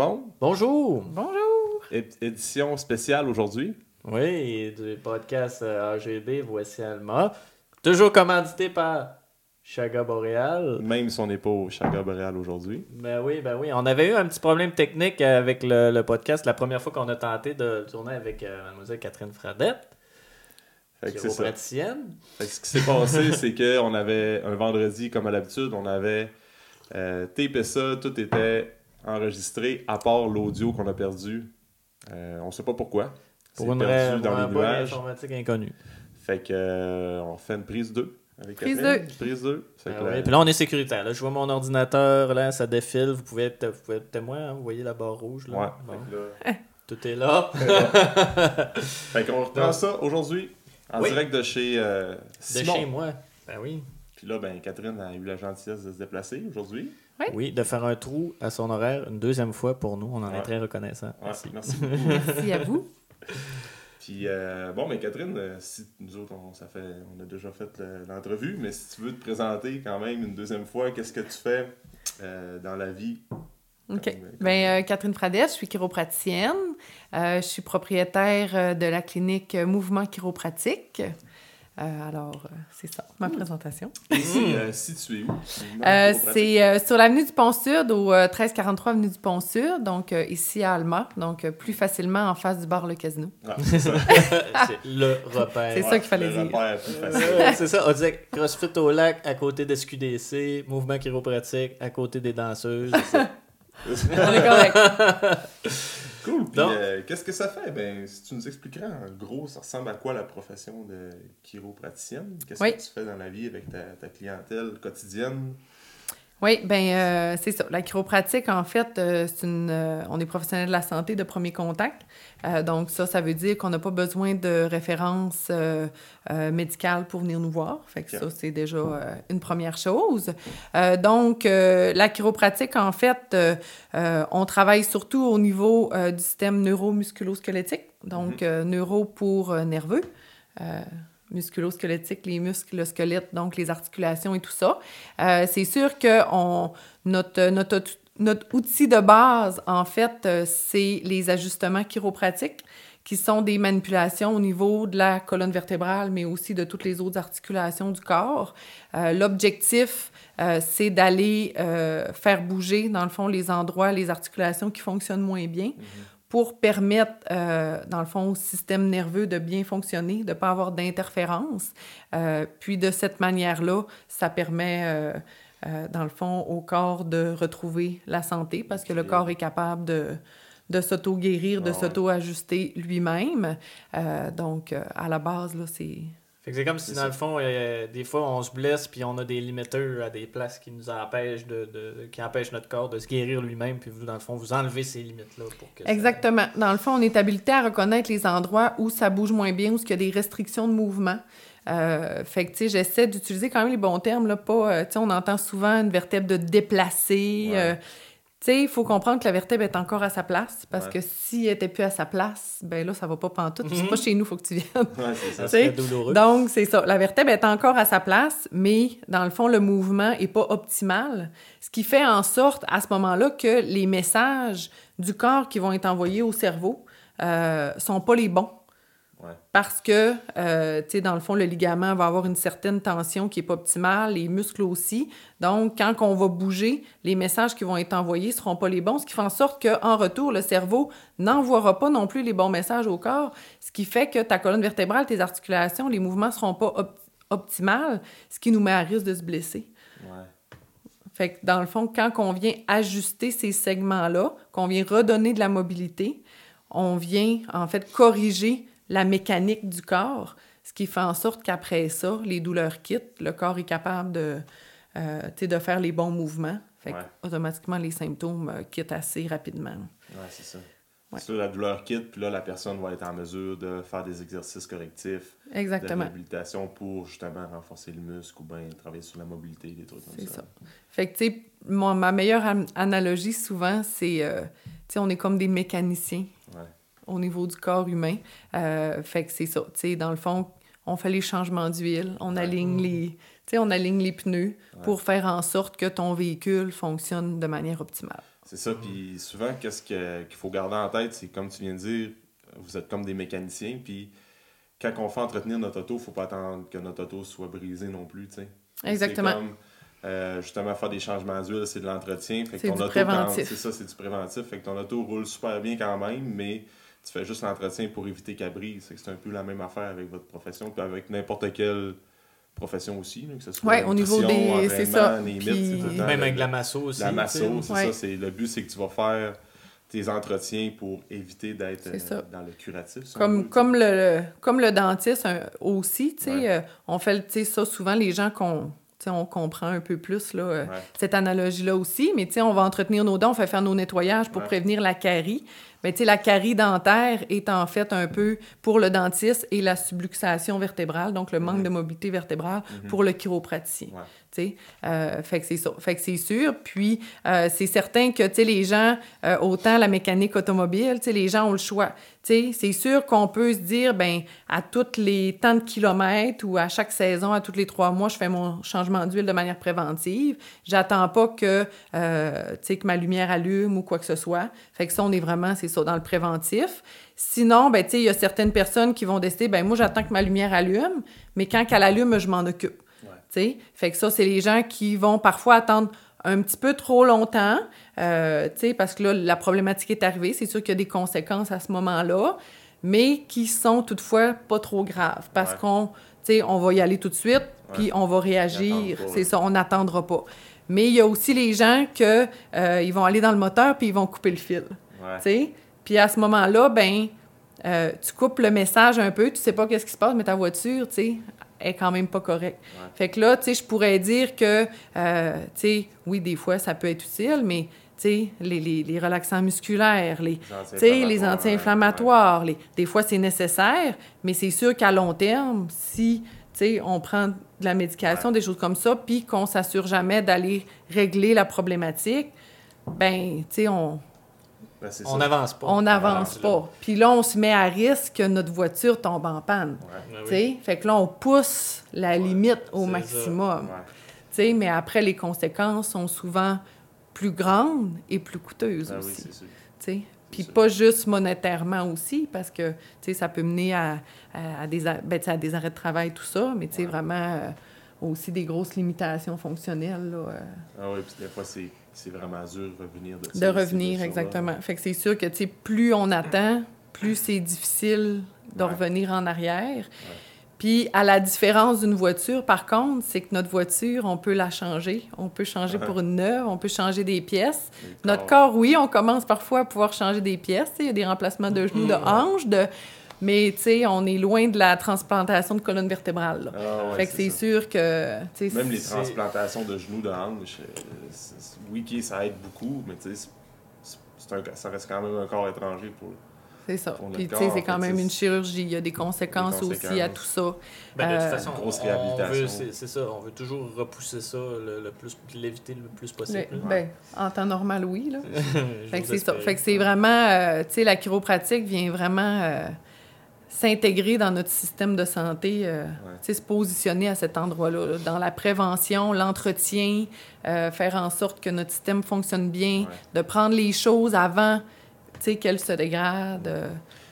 monde. Bonjour. Bonjour. É- édition spéciale aujourd'hui. Oui, du podcast euh, AGB, voici Alma. Toujours commandité par Chaga Boréal. Même si on n'est pas au Chaga Boréal aujourd'hui. Ben oui, ben oui. On avait eu un petit problème technique avec le, le podcast la première fois qu'on a tenté de tourner avec euh, Mademoiselle Catherine Fradette, Fait que c'est ça. chiropraticienne. Fait que ce qui s'est passé, c'est qu'on avait un vendredi, comme à l'habitude, on avait euh, tapé ça, tout était enregistré, à part l'audio qu'on a perdu. Euh, on sait pas pourquoi. C'est Pour une perdu dans les nuages. informatique inconnue. Fait que euh, on fait une prise 2. Avec Prise Catherine. deux. Prise 2. Fait Ah que ouais, la- Puis là, on est sécuritaire. Là. Je vois mon ordinateur, là, ça défile. Vous pouvez être, vous pouvez être témoin, hein, vous voyez la barre rouge. Là. Ouais. Bon. Que là- Tout est là. Fait qu'on reprend Donc- ça aujourd'hui en Oui. direct de chez euh, De Simon. chez moi. Ben oui. Puis là, ben, Catherine a eu la gentillesse de se déplacer aujourd'hui. Oui. Oui, de faire un trou à son horaire une deuxième fois pour nous. On en Ouais. est très reconnaissant. Ouais, Merci. merci. Merci à vous. Puis, euh, bon, mais Catherine, euh, si nous autres, on, ça fait, on a déjà fait le- l'entrevue, mais si tu veux te présenter quand même une deuxième fois, qu'est-ce que tu fais euh, dans la vie? OK. Comme- Ben, euh, Catherine Fradette, je suis chiropraticienne. Euh, je suis propriétaire de la clinique Mouvement Chiropratique. Euh, alors, euh, c'est ça, ma présentation. Et c'est euh, situé où? C'est euh, sur l'avenue du Pont-Sud, au euh, 1343 avenue du Pont-Sud, donc euh, ici à Alma, donc euh, plus facilement en face du bar Le Casino. Ah, c'est ça. c'est le repère. C'est ça qu'il fallait le dire. repère plus facile. Ouais, c'est ça, on disait CrossFit au lac à côté d'SQDC, mouvement chiropratique à côté des danseuses. On est correct. Cool. Puis, euh, qu'est-ce que ça fait? Ben, si tu nous expliquerais en gros, ça ressemble à quoi la profession de chiropraticienne? Qu'est-ce Oui. que tu fais dans la vie avec ta, ta clientèle quotidienne? Oui, ben euh, c'est ça. La chiropratique, en fait, euh, c'est une. euh, on est professionnel de la santé de premier contact. Euh, donc ça, ça veut dire qu'on n'a pas besoin de référence médicale pour venir nous voir. Fait que ça, c'est déjà une première chose. Donc la chiropratique, en fait, on travaille surtout au niveau du système neuromusculo-squelettique. Donc euh, neuro pour nerveux. Euh, musculo-squelettique, les muscles, le squelette, donc les articulations et tout ça. Euh, c'est sûr que on, notre, notre, notre outil de base, en fait, euh, c'est les ajustements chiropratiques, qui sont des manipulations au niveau de la colonne vertébrale, mais aussi de toutes les autres articulations du corps. Euh, L'objectif, c'est d'aller faire bouger, dans le fond, les endroits, les articulations qui fonctionnent moins bien pour permettre, euh, dans le fond, au système nerveux de bien fonctionner, de ne pas avoir d'interférence. Euh, puis de cette manière-là, ça permet, euh, dans le fond, au corps de retrouver la santé parce que le corps est capable de, de s'auto-guérir, de Ah s'auto-ajuster lui-même. Donc, à la base, là, c'est... Fait que c'est comme si dans ça. le fond, euh, des fois on se blesse puis on a des limiteurs à des places qui nous empêchent de, de- qui empêchent notre corps de se guérir lui-même puis vous dans le fond vous enlevez ces limites là pour que ça- Exactement. Dans le fond, on est habilité à reconnaître les endroits où ça bouge moins bien, où il y a des restrictions de mouvement. Euh, fait que, tu sais, j'essaie d'utiliser quand même les bons termes, là, pas, euh, tu sais, on entend souvent une vertèbre de déplacer. Ouais. Tu sais, il faut comprendre que la vertèbre est encore à sa place, parce Ouais. que si elle était plus à sa place, ben là, ça va pas pantoute. puis C'est Mhm. pas chez nous, faut que tu viennes. Ouais, c'est ça. douloureux. Donc, c'est ça. La vertèbre est encore à sa place, mais dans le fond, le mouvement est pas optimal. Ce qui fait en sorte, à ce moment-là, que les messages du corps qui vont être envoyés au cerveau euh, sont pas les bons. Ouais. Parce que, euh, tu sais, dans le fond, le ligament va avoir une certaine tension qui est pas optimale, les muscles aussi. Donc, quand on va bouger, les messages qui vont être envoyés seront pas les bons, ce qui fait en sorte qu'en retour, le cerveau n'envoiera pas non plus les bons messages au corps, ce qui fait que ta colonne vertébrale, tes articulations, les mouvements seront pas op- optimales, ce qui nous met à risque de se blesser. Ouais. Fait que dans le fond, quand on vient ajuster ces segments-là, qu'on vient redonner de la mobilité, on vient en fait corriger la mécanique du corps, ce qui fait en sorte qu'après ça, les douleurs quittent, le corps est capable de, euh, de faire les bons mouvements. Fait Ouais. automatiquement, les symptômes euh, quittent assez rapidement. Ouais, c'est ça. Ouais. C'est ça, la douleur quitte, puis là, la personne va être en mesure de faire des exercices correctifs, de Exactement. réhabilitation pour justement renforcer le muscle ou bien travailler sur la mobilité, des trucs comme C'est ça. ça. Fait que, tu sais, ma meilleure an- analogie, souvent, c'est, euh, tu sais, on est comme des mécaniciens. Au niveau du corps humain. Euh, fait que c'est ça. Dans le fond, on fait les changements d'huile, on aligne les, tu sais, on aligne les pneus pour faire en sorte que ton véhicule fonctionne de manière optimale. C'est ça, puis souvent, qu'est-ce que- qu'il faut garder en tête, c'est comme tu viens de dire, vous êtes comme des mécaniciens, puis quand on fait entretenir notre auto, faut pas attendre que notre auto soit brisée non plus, tu sais. Exactement. Comme, euh, justement, faire des changements d'huile, c'est de l'entretien. C'est du auto, préventif. C'est ça, c'est du préventif. Fait que ton auto roule super bien quand même, mais tu fais juste l'entretien pour éviter qu'elle brise. C'est un peu la même affaire avec votre profession, puis avec n'importe quelle profession aussi, là, que ce soit Ouais, au niveau des- c'est ça. Puis- tout le temps Même avec la masso aussi. la masso, c'est Ouais. ça. C'est, le but, c'est que tu vas faire tes entretiens pour éviter d'être euh, dans le curatif. Comme, veut, comme, le, comme le dentiste aussi, tu sais, Ouais. euh, on fait le- tu sais, ça souvent, les gens qu'on. tu sais, on comprend un peu plus là, euh, Ouais. cette analogie-là aussi, mais tu sais, on va entretenir nos dents, on fait faire nos nettoyages pour Ouais. prévenir la carie. Mais tu sais, la carie dentaire est en fait un peu pour le dentiste et la subluxation vertébrale, donc le manque de mobilité vertébrale Mhm. pour le chiropraticien. Ouais. Euh, fait que c'est ça. Fait que c'est sûr. Puis, euh, c'est certain que, tu sais, les gens, euh, autant la mécanique automobile, tu sais, les gens ont le choix. Tu sais, c'est sûr qu'on peut se dire, ben à tous les temps de kilomètres ou à chaque saison, à tous les trois mois, je fais mon changement d'huile de manière préventive. J'attends pas que, euh, tu sais, que ma lumière allume ou quoi que ce soit. Fait que ça, on est vraiment, c'est ça, dans le préventif. Sinon, ben, tu sais, il y a certaines personnes qui vont décider, ben moi, j'attends que ma lumière allume, mais quand qu'elle allume, je m'en occupe. Ouais. Tu sais, fait que ça, c'est les gens qui vont parfois attendre un petit peu trop longtemps, euh, tu sais, parce que là, la problématique est arrivée. C'est sûr qu'il y a des conséquences à ce moment-là, mais qui sont toutefois pas trop graves parce Ouais. qu'on, tu sais, on va y aller tout de suite, puis on va réagir. C'est ça, on n'attendra pas. Mais il y a aussi les gens que euh, ils vont aller dans le moteur puis ils vont couper le fil. Ouais. Puis à ce moment-là, ben, euh, tu coupes le message un peu, tu sais pas qu'est-ce qui se passe, mais ta voiture, tu sais, est quand même pas correcte. Ouais. Fait que là, tu sais, je pourrais dire que, euh, tu sais, oui, des fois, ça peut être utile, mais, tu sais, les, les, les relaxants musculaires, les, les anti-inflammatoires, les- des fois, c'est nécessaire, mais c'est sûr qu'à long terme, si, tu sais, on prend de la médication, des choses comme ça, puis qu'on s'assure jamais d'aller régler la problématique, ben, tu sais, on, Ben, On n'avance pas. on n'avance Ah, pas. Puis là, on se met à risque que notre voiture tombe en panne. Ouais. oui. sais? Fait que là, on pousse la limite au maximum. Ouais. tu sais. Mais après, les conséquences sont souvent plus grandes et plus coûteuses Ben aussi. Puis pas juste monétairement aussi, parce que tu sais, ça peut mener à, à- à des, a- ben, tu sais, à des arrêts de travail, tout ça, mais tu sais, Ouais. vraiment euh, aussi des grosses limitations fonctionnelles. là, euh, Ah oui, puis des fois, c'est, c'est vraiment dur de revenir de ça. de revenir, exactement. Fait que c'est sûr que, tu sais, plus on attend, plus c'est difficile de Ouais. revenir en arrière. Puis, à la différence d'une voiture, par contre, c'est que notre voiture, on peut la changer. On peut changer pour une neuve, on peut changer des pièces. Notre corps, oui, on commence parfois à pouvoir changer des pièces. Il y a des remplacements de genoux, de hanches, de... mais tu sais, on est loin de la transplantation de colonne vertébrale. là. Ah ouais, fait que c'est sûr que... Même les transplantations de genoux, de hanches, euh, oui, ok, ça aide beaucoup, mais tu sais, ça reste quand même un corps étranger pour. C'est ça. Puis, tu sais, c'est quand même une chirurgie. Il y a des conséquences, aussi à tout ça. Ben, de toute Euh, façon, grosse on- réhabilitation. on veut- c'est ça, on veut toujours repousser ça le, le plus, l'éviter le plus possible. Le- ben, en temps normal, oui. Là. Fait que c'est ça. Fait que c'est vraiment, euh, tu sais, la chiropratique vient vraiment euh, s'intégrer dans notre système de santé, euh, se positionner à cet endroit-là, là, dans la prévention, l'entretien, euh, faire en sorte que notre système fonctionne bien, Ouais. de prendre les choses avant, qu'elles se dégradent. euh,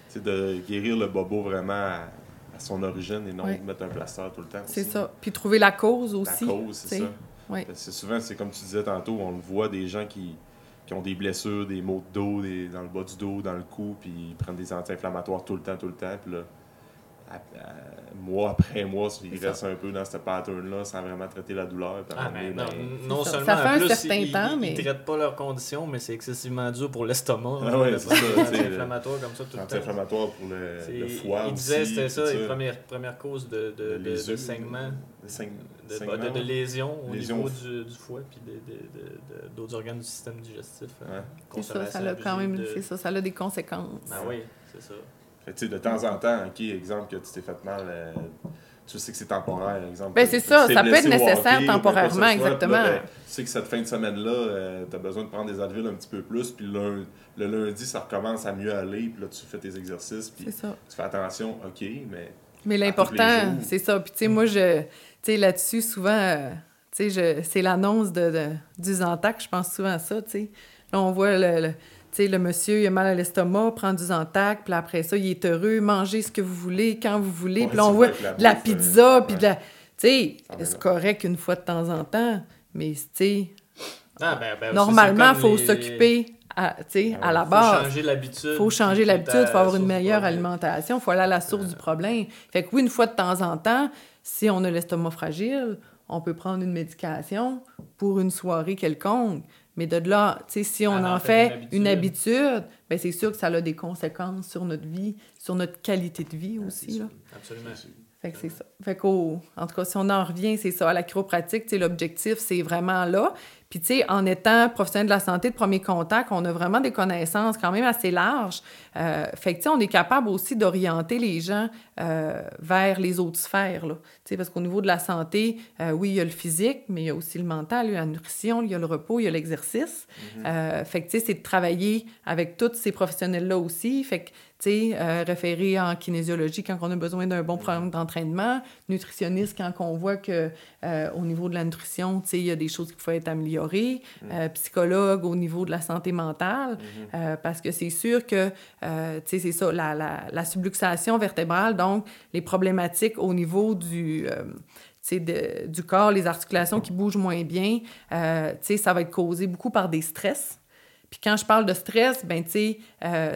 C'est de guérir le bobo vraiment à, à son origine et non Ouais. de mettre un plaster tout le temps. c'est ça. Puis trouver la cause La aussi. cause, c'est ça. Que souvent, c'est comme tu disais tantôt, on le voit des gens qui, qui ont des blessures, des maux de dos, des- dans le bas du dos, dans le cou, puis ils prennent des anti-inflammatoires tout le temps, tout le temps, puis là, à- à- mois après mois, ils C'est restent un peu dans ce pattern-là sans vraiment traiter la douleur. Ah, mais donné, non, ben, non ça. seulement Ça fait en un plus, certain ils, temps, ils- mais- ils traitent pas leurs conditions, mais c'est excessivement dur pour l'estomac. Ah ouais, c'est anti-inflammatoires comme ça tout le temps. anti-inflammatoire pour le, le foie il disait c'était ça, les premières, premières causes de, de, de- de saignement, de de lésions au Lésions. niveau du, du foie puis de- de- de- de- d'autres organes du système digestif. hein. C'est ça, ça a quand même, abusive de- c'est ça, ça a des conséquences. Ah oui, c'est ça. Fait que, tu sais, de temps en temps, ok, exemple que tu t'es fait mal, euh, tu sais que c'est temporaire, exemple. Ben, c'est ça, ça peut être nécessaire hockey, temporairement, soit, là, exactement. ben, tu sais que cette fin de semaine-là, tu as besoin de prendre des Advil un petit peu plus, puis le, le lundi, ça recommence à mieux aller, puis là, tu fais tes exercices, puis tu fais attention, ok, mais Mais l'important, c'est ça. Puis, tu sais, moi, je, tu sais, là-dessus, souvent, euh, tu sais, c'est l'annonce de, de- du Zantac, je pense souvent à ça, tu sais. Là, on voit le, le- tu sais, le monsieur, il a mal à l'estomac, prend du Zantac, puis après ça, il est heureux, mangez ce que vous voulez, quand vous voulez. Puis là, on voit la de la bouffe, pizza, euh, puis de la... Tu sais, c'est correct une fois de temps en temps, mais, tu sais, Ah, ben, ben, normalement, il faut les- s'occuper à, tu sais, Ah à la Faut base. changer l'habitude. faut changer l'habitude, faut avoir une meilleure alimentation, il faut aller à la source du problème. Fait que oui, une fois de temps en temps, si on a l'estomac fragile, on peut prendre une médication pour une soirée quelconque. Mais de là, si on Ah, en fait fait, une habitude, ben c'est sûr que ça a des conséquences sur notre vie, sur notre qualité de vie Ah, aussi. là. Absolument. Fait que c'est ça. Fait qu'au, en tout cas, si on en revient, c'est ça. À la chiropratique, l'objectif, c'est vraiment là. Puis, tu sais, en étant professionnel de la santé de premier contact, on a vraiment des connaissances quand même assez larges. Euh, fait que, tu sais, on est capable aussi d'orienter les gens euh, vers les autres sphères, là. Tu sais, parce qu'au niveau de la santé, euh, oui, il y a le physique, mais il y a aussi le mental, il y a la nutrition, il y a le repos, il y a l'exercice. Euh, fait que, tu sais, c'est de travailler avec tous ces professionnels-là aussi. Fait que, tu sais, référer en kinésiologie quand on a besoin d'un bon programme d'entraînement, nutritionniste quand on voit que euh, au niveau de la nutrition, il y a des choses qui peuvent être améliorées, euh, psychologue au niveau de la santé mentale, euh, parce que c'est sûr que, tu sais, c'est ça, la, la, la subluxation vertébrale, donc les problématiques au niveau du... de- du corps, les articulations qui bougent moins bien, ça va être causé beaucoup par des stress. Puis quand je parle de stress, ben tu sais,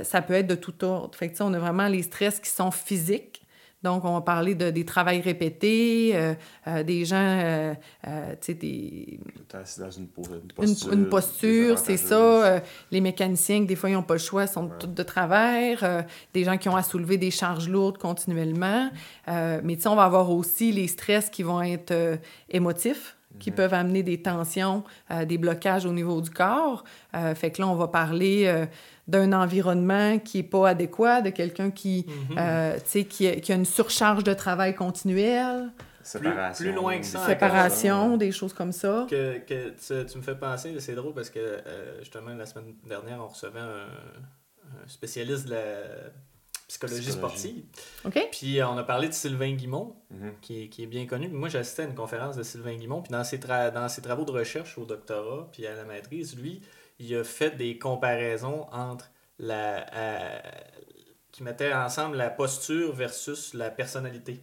ça peut être de tout ordre. Fait que on a vraiment les stress qui sont physiques. Donc, on va parler de, des travails répétés, euh, euh, des gens, euh, euh, tu sais, des, assis dans une, po- une une, posture. une posture, c'est ça. euh, les mécaniciens, que des fois, ils n'ont pas le choix, sont tous de travers. euh, des gens qui ont à soulever des charges lourdes continuellement. Euh, mais tu sais, on va avoir aussi les stress qui vont être émotifs qui peuvent amener des tensions, euh, des blocages au niveau du corps. Euh, fait que là, on va parler euh, d'un environnement qui n'est pas adéquat, de quelqu'un qui, euh, tu sais, qui, a- qui a une surcharge de travail continuelle, Séparation. plus loin que ça, séparation, des choses comme ça. Que, que tu, tu me fais penser, c'est drôle parce que euh, justement la semaine dernière, on recevait un, un spécialiste de la psychologie, Psychologie. sportive. OK? Puis euh, on a parlé de Sylvain Guimont, Mhm. qui, est- qui est bien connu. Moi, j'assistais à une conférence de Sylvain Guimont. Puis dans ses, tra- dans ses travaux de recherche au doctorat, puis à la maîtrise, lui, il a fait des comparaisons entre la. euh, qui mettait ensemble la posture versus la personnalité.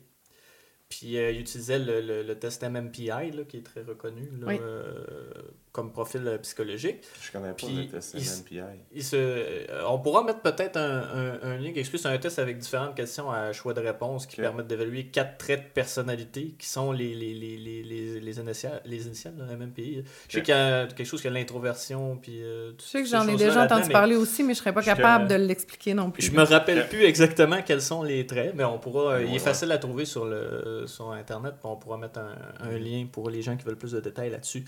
Puis euh, il utilisait le, le- le test MMPI, là, qui est très reconnu là, Oui. euh, comme profil euh, psychologique. Je connais pas Puis, le test il- MMPI. Il se, euh, on pourra mettre peut-être un, un, un lien qui explique. C'est un test avec différentes questions à choix de réponse qui permettent d'évaluer quatre traits de personnalité qui sont les, les, les, les, les, les initiales, les initiales de la MMPI. Je sais qu'il y a quelque chose qui a l'introversion. Puis, euh, Je sais que j'en ai déjà entendu parler aussi, mais je serais pas Je- capable de l'expliquer non plus. Je me rappelle plus exactement quels sont les traits, mais on pourra. il est Ouais. facile à trouver sur, le, sur Internet, on pourra mettre un, un lien pour les gens qui veulent plus de détails là-dessus.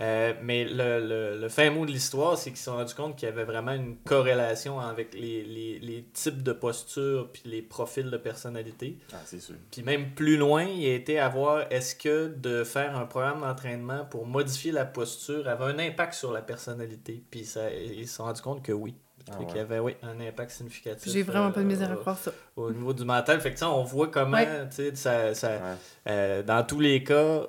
Euh, mais le, le, le fin mot de l'histoire, c'est qu'ils se sont rendus compte qu'il y avait vraiment une corrélation avec les, les, les types de postures puis les profils de personnalité. Ah, c'est sûr. Puis même plus loin, il a été à voir est-ce que de faire un programme d'entraînement pour modifier la posture avait un impact sur la personnalité. Puis ça, ils se sont rendus compte que oui. Ah, ouais. qu'il y avait oui, un impact significatif. J'ai vraiment pas de misère à euh, croire ça. au niveau du mental. Fait que, on voit comment, Ouais. tu sais, ça, ça, Ouais. euh, dans tous les cas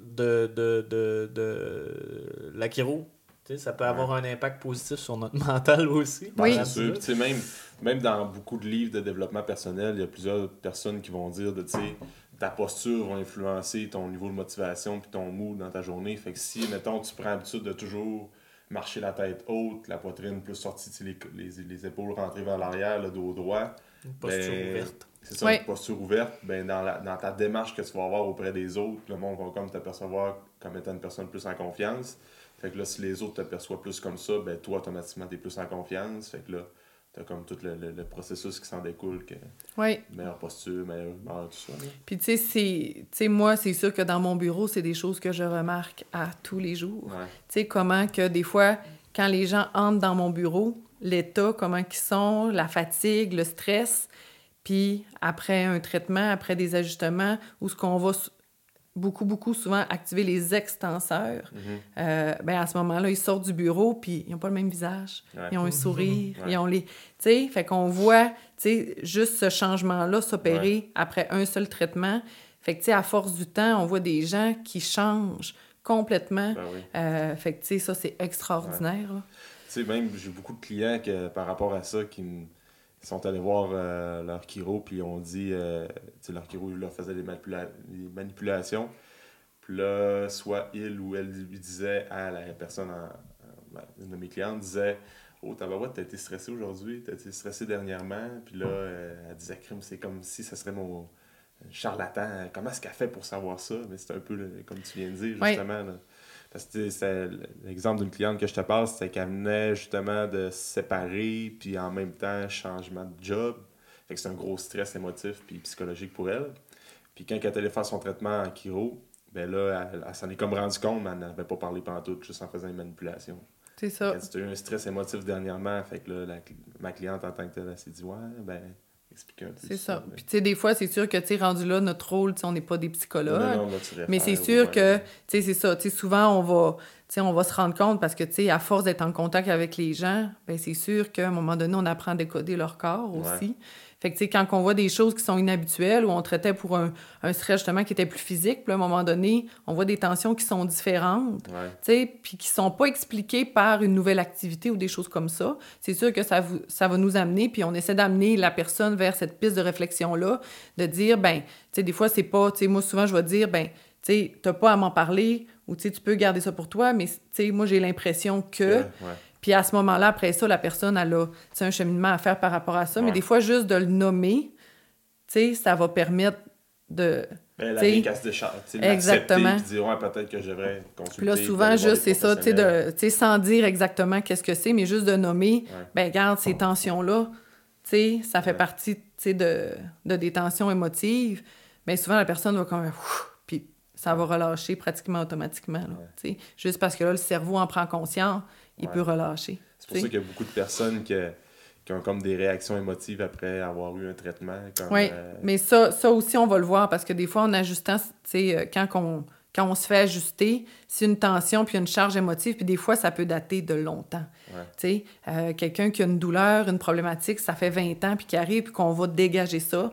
de, de, de, de la chiro, ça peut Ouais. avoir un impact positif sur notre mental aussi. Oui. C'est sûr. Puis, même, même dans beaucoup de livres de développement personnel, il y a plusieurs personnes qui vont dire de, tu sais, ta posture va influencer ton niveau de motivation puis ton mood dans ta journée. Fait que si, mettons, tu prends l'habitude de toujours marcher la tête haute, la poitrine plus sortie, les, les, les épaules rentrées vers l'arrière, le dos droit, Une posture Ben, ouverte. C'est ça, Oui. une posture ouverte, ben dans, la, dans ta démarche que tu vas avoir auprès des autres, le monde va comme t'apercevoir comme étant une personne plus en confiance. Fait que là, si les autres te perçoivent plus comme ça, ben toi, automatiquement, t'es plus en confiance. Fait que là, t'as comme tout le, le- le processus qui s'en découle, que Oui. meilleure posture, meilleure humeur, tout ça. là. Puis, tu sais, moi, c'est sûr que dans mon bureau, c'est des choses que je remarque à tous les jours. Ouais. Tu sais, comment que des fois, quand les gens entrent dans mon bureau, l'état, comment qu'ils sont, la fatigue, le stress, puis après un traitement, après des ajustements, où ce qu'on va beaucoup, beaucoup souvent activer les extenseurs, euh, ben à ce moment-là, ils sortent du bureau, puis ils n'ont pas le même visage. Ouais. Ils ont un sourire, Ouais. ils ont les... Tu sais, fait qu'on voit, tu sais, juste ce changement-là s'opérer après un seul traitement. Fait que, tu sais, à force du temps, on voit des gens qui changent complètement. Ben oui. Euh, fait que, tu sais, ça, c'est extraordinaire. Tu sais, même, j'ai beaucoup de clients que, par rapport à ça qui sont allés voir leur chiro, puis ont dit, tu sais, leur chiro leur faisait des, manipulations. Puis là, soit il ou elle lui disait à la personne, ben, une de mes clientes disait Oh, tabarouette, t'as été stressé aujourd'hui, t'as été stressé dernièrement. Puis là, elle disait Crime, c'est comme si ça serait mon charlatan. Comment est-ce qu'elle fait pour savoir ça Mais c'est un peu comme tu viens de dire, justement. Parce que c'est l'exemple d'une cliente que je te passe, c'est qu'elle venait justement de se séparer, puis en même temps, changement de job. Fait que c'est un gros stress émotif puis psychologique pour elle. Puis quand elle est allée faire son traitement en chiro, ben là, elle, s'en est comme rendu compte, mais elle n'avait pas parlé pendant tout, juste en faisant une manipulation. C'est ça. C'était eu un stress émotif dernièrement, fait que là, ma cliente en tant que telle, elle s'est dit, ouais, ben, C'est ça. Puis, tu sais, des fois, c'est sûr que, tu sais, rendu là, notre rôle, on n'est pas des psychologues. mais c'est sûr que, tu sais, c'est ça. Tu sais, souvent, on va, on va se rendre compte parce que, tu sais, à force d'être en contact avec les gens, ben c'est sûr qu'à un moment donné, on apprend à décoder leur corps aussi. Fait que, tu sais, quand on voit des choses qui sont inhabituelles ou on traitait pour un, un stress, justement, qui était plus physique, puis à un moment donné, on voit des tensions qui sont différentes, tu sais, puis qui sont pas expliquées par une nouvelle activité ou des choses comme ça. C'est sûr que ça, vous, ça va nous amener, puis on essaie d'amener la personne vers cette piste de réflexion-là, de dire, ben, tu sais, des fois, c'est pas, tu sais, moi, souvent, je vais dire, ben, tu sais, t'as pas à m'en parler, ou tu sais, tu peux garder ça pour toi, mais, tu sais, moi, j'ai l'impression que... Puis à ce moment-là, après ça, la personne, elle a un cheminement à faire par rapport à ça. Mais des fois, juste de le nommer, ça va permettre de. Ben, la casse de char, Exactement. Puis dire, ouais, peut-être que je devrais consulter. Puis là, souvent, juste, c'est ça, tu sais, sans dire exactement qu'est-ce que c'est, mais juste de nommer, ben, regarde, ces tensions-là, tu sais, ça fait partie, de, de, des tensions émotives. Mais souvent, la personne va comme, puis ça va relâcher pratiquement automatiquement, sais. Juste parce que là, le cerveau en prend conscience il peut relâcher. C'est pour ça qu'il y a beaucoup de personnes qui, qui, ont comme des réactions émotives après avoir eu un traitement. oui, euh, mais ça, ça aussi, on va le voir parce que des fois, en ajustant, euh, quand on, quand on se fait ajuster, c'est une tension puis une charge émotive, puis des fois, ça peut dater de longtemps. sais, Euh, Quelqu'un qui a une douleur, une problématique, ça fait 20 ans, puis qui arrive, puis qu'on va dégager ça,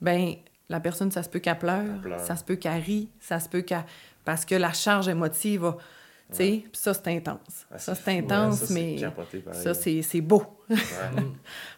ben la personne, ça se peut qu'elle pleure, ça se peut qu'elle rie, ça se peut qu'elle... Parce que la charge émotive va puis ça, c'est intense. Ah, ça, c'est intense, mais ça, c'est beau.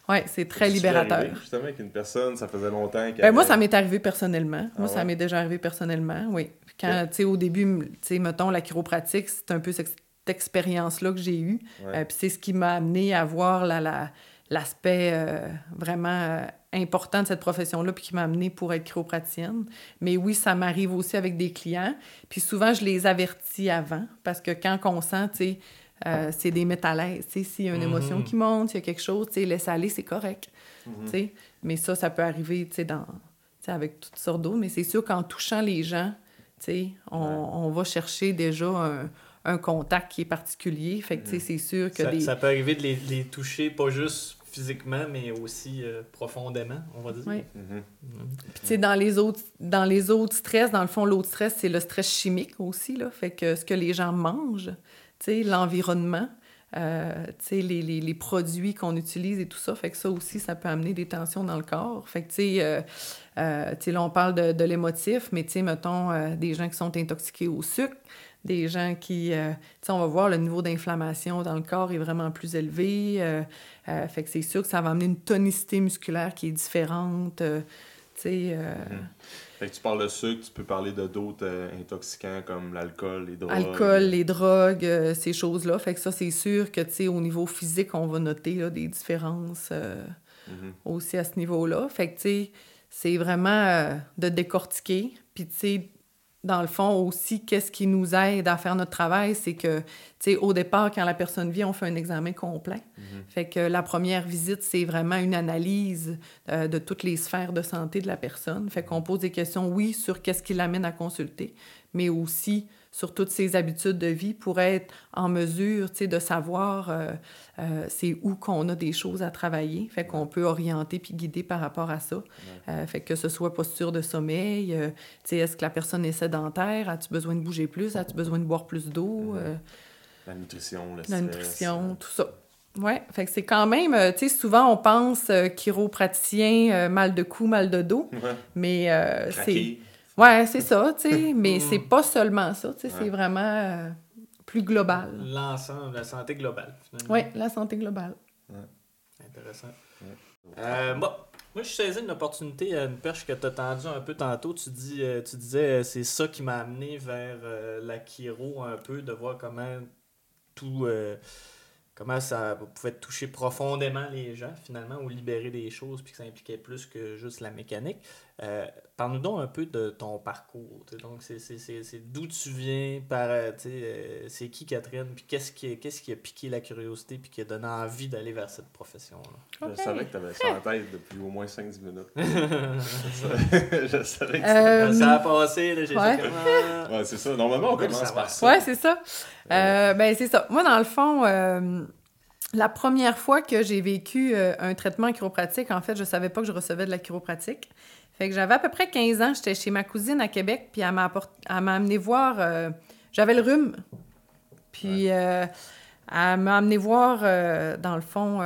Ouais, c'est très libérateur. Arrivé, justement, avec une personne, ça faisait longtemps qu'elle... Ben, moi, ça m'est arrivé personnellement. moi, ah ça m'est déjà arrivé personnellement, oui. Quand, tu sais, au début, tu sais, mettons, la chiropratique, c'est un peu cette expérience-là que j'ai eue. Euh, puis c'est ce qui m'a amené à voir la, la, l'aspect euh, vraiment euh, important de cette profession-là, puis qui m'a amené pour être chiropraticienne. Mais oui, ça m'arrive aussi avec des clients. Puis souvent, je les avertis avant, parce que quand on sent, tu sais, euh, c'est des mettre à l'aise. S'il y a une émotion mhm. qui monte, s'il y a quelque chose, laisse aller, c'est correct. Mhm. sais. Mais ça, ça peut arriver, tu sais, dans, avec toutes sortes d'autres. Mais c'est sûr qu'en touchant les gens, tu sais, on, on, va chercher déjà un, un, contact qui est particulier. Fait que, mhm. c'est sûr que ça, des... ça peut arriver de les, les toucher, pas juste physiquement, mais aussi euh, profondément, on va dire. Oui. Mm-hmm. Puis, tu sais, dans les autres, dans les autres stress, dans le fond, l'autre stress, c'est le stress chimique aussi, là. Fait que ce que les gens mangent, tu sais, l'environnement, euh, tu sais, les, les, les, produits qu'on utilise et tout ça, fait que ça aussi, ça peut amener des tensions dans le corps. Fait que, tu sais, euh, tu sais, là, on parle de, de l'émotif, mais, tu sais, mettons, des gens qui sont intoxiqués au sucre, des gens qui, euh, tu sais, on va voir le niveau d'inflammation dans le corps est vraiment plus élevé. Euh, euh, fait que c'est sûr que ça va amener une tonicité musculaire qui est différente. tu sais. Mm-hmm. Fait que tu parles de sucre, tu peux parler de d'autres intoxicants comme l'alcool, les drogues. Alcool, les drogues, ces choses-là. Fait que ça, c'est sûr que, tu sais, au niveau physique, on va noter là, des différences mm-hmm. aussi à ce niveau-là. Fait que, tu sais, c'est vraiment de décortiquer. Puis, tu sais, dans le fond, aussi, qu'est-ce qui nous aide à faire notre travail, c'est que, tu sais, au départ, quand la personne vient, on fait un examen complet. Mhm. Fait que la première visite, c'est vraiment une analyse euh, de toutes les sphères de santé de la personne. Fait qu'on pose des questions, oui, sur qu'est-ce qui l'amène à consulter, mais aussi sur toutes ses habitudes de vie pour être en mesure, tu sais, de savoir euh, euh, c'est où qu'on a des choses à travailler. Fait qu'on peut orienter puis guider par rapport à ça. Euh, fait que ce soit posture de sommeil, tu sais, est-ce que la personne est sédentaire? As-tu besoin de bouger plus? As-tu besoin de boire plus d'eau? La nutrition, le La nutrition, tout ça. Oui, fait que c'est quand même, tu sais, souvent on pense chiropraticien, mal de cou, mal de dos, mais c'est... Ouais, c'est ça, tu sais, mais c'est pas seulement ça, tu sais, c'est vraiment euh, plus global. L'ensemble, la santé globale, finalement. Oui, la santé globale. Intéressant. Euh, bon, moi, je suis saisi d'une opportunité, euh, une perche que tu as tendue un peu tantôt. Tu, dis, tu disais, c'est ça qui m'a amené vers euh, la chiro un peu, de voir comment tout. euh, comment ça pouvait toucher profondément les gens, finalement, ou libérer des choses, puis que ça impliquait plus que juste la mécanique. Euh, Parle-nous donc un peu de ton parcours. Donc, c'est d'où tu viens, par, euh, euh, c'est qui Catherine, puis qu'est-ce qui, a piqué la curiosité, puis qui a donné envie d'aller vers cette profession-là? Je savais que tu avais ça en tête depuis au moins 5-10 minutes. je savais- que Euh, ça a passé, là, j'ai ouais. fait comme, ah. Ouais, c'est ça. Normalement, on commence par ça. Ouais, c'est ça. Euh, ben, c'est ça. Moi, dans le fond, euh, la première fois que j'ai vécu euh, un traitement chiropratique, en fait, je savais pas que je recevais de la chiropratique. Fait que j'avais à peu près 15 ans, j'étais chez ma cousine à Québec, puis elle m'a amené voir... euh, j'avais le rhume. Puis euh, elle m'a amené voir, euh, dans le fond,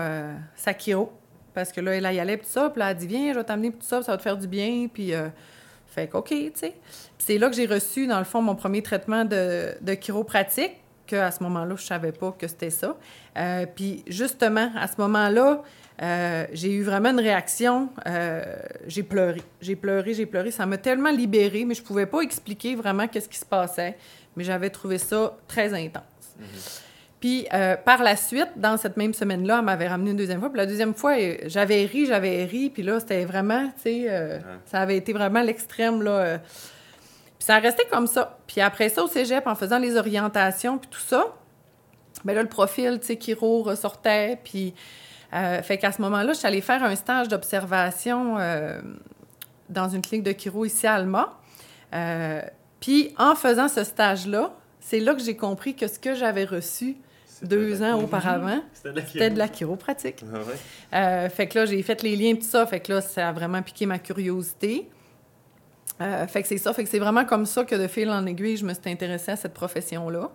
sa chiro. Parce que là, elle y allait, puis tout ça. Puis là, elle dit, viens, je vais t'amener, puis tout ça, ça va te faire du bien. Puis, euh, fait que, OK, tu sais. Puis c'est là que j'ai reçu, dans le fond, mon premier traitement de, de chiropratique, qu'à ce moment-là, je savais pas que c'était ça. Puis justement, à ce moment-là, euh, j'ai eu vraiment une réaction. euh, j'ai pleuré. J'ai pleuré, j'ai pleuré. Ça m'a tellement libérée, mais je pouvais pas expliquer vraiment qu'est-ce qui se passait. Mais j'avais trouvé ça très intense. Puis euh, par la suite, dans cette même semaine-là, elle m'avait ramené une deuxième fois. Puis la deuxième fois, j'avais ri, j'avais ri. Puis là, c'était vraiment, tu sais, euh, ça avait été vraiment l'extrême, là. Puis ça restait comme ça. Puis après ça, au cégep, en faisant les orientations, puis tout ça, ben là, le profil, tu sais, chiro ressortait. Puis, euh, fait qu'à ce moment-là, je suis allée faire un stage d'observation euh, dans une clinique de chiro ici à Alma. Euh, puis en faisant ce stage-là, c'est là que j'ai compris que ce que j'avais reçu deux la- ans auparavant, C'était de la c'était de la chiropratique. Ah ouais? Fait que là, j'ai fait les liens et tout ça. Fait que là, ça a vraiment piqué ma curiosité. Euh, fait que c'est ça. Fait que c'est vraiment comme ça que de fil en aiguille, je me suis intéressée à cette profession-là.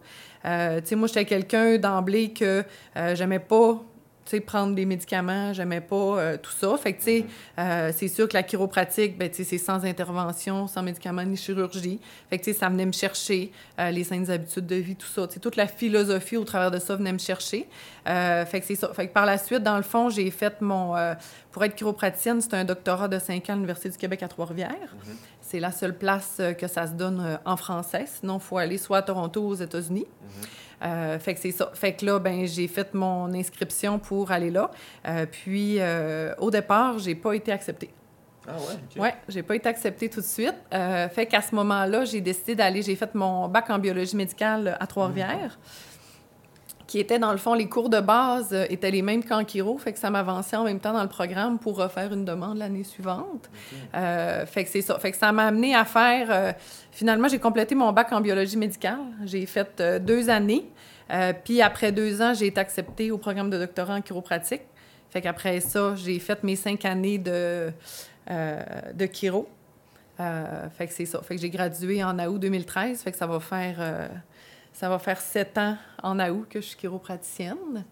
Euh, tu sais, moi, j'étais quelqu'un d'emblée que euh, j'aimais pas, sais, prendre des médicaments, j'aimais pas euh, tout ça. Fait que, tu sais, euh, c'est sûr que la chiropratique, ben, tu sais, c'est sans intervention, sans médicaments ni chirurgie. Fait que, tu sais, ça venait me chercher euh, les saines habitudes de vie, tout ça. Tu sais, toute la philosophie au travers de ça venait me chercher. Fait que c'est ça. Fait que par la suite, dans le fond, j'ai fait mon... pour être chiropraticienne, c'est un doctorat de 5 ans à l'Université du Québec à Trois-Rivières. C'est la seule place que ça se donne en français. Sinon, il faut aller soit à Toronto ou aux États-Unis. Euh, fait que c'est ça. Fait que là, ben, j'ai fait mon inscription pour aller là. Euh, puis, euh, au départ, j'ai pas été acceptée. Ah ouais, ok. Ouais, j'ai pas été acceptée tout de suite. Fait qu'à ce moment-là, j'ai décidé d'aller. J'ai fait mon bac en biologie médicale à Trois-Rivières, qui était dans le fond les cours de base euh, étaient les mêmes qu'en chiro, fait que ça m'avançait en même temps dans le programme pour refaire une demande l'année suivante. Euh, fait que c'est ça. Fait que ça m'a amené à faire. euh, finalement, j'ai complété mon bac en biologie médicale. J'ai fait deux années. Euh, puis après deux ans, j'ai été acceptée au programme de doctorat en chiropratique. Fait qu'après ça, j'ai fait mes cinq années de, euh, de chiro. Euh, fait que c'est ça. Fait que j'ai gradué en août 2013. Fait que ça va faire, ça va faire sept ans en août que je suis chiropraticienne.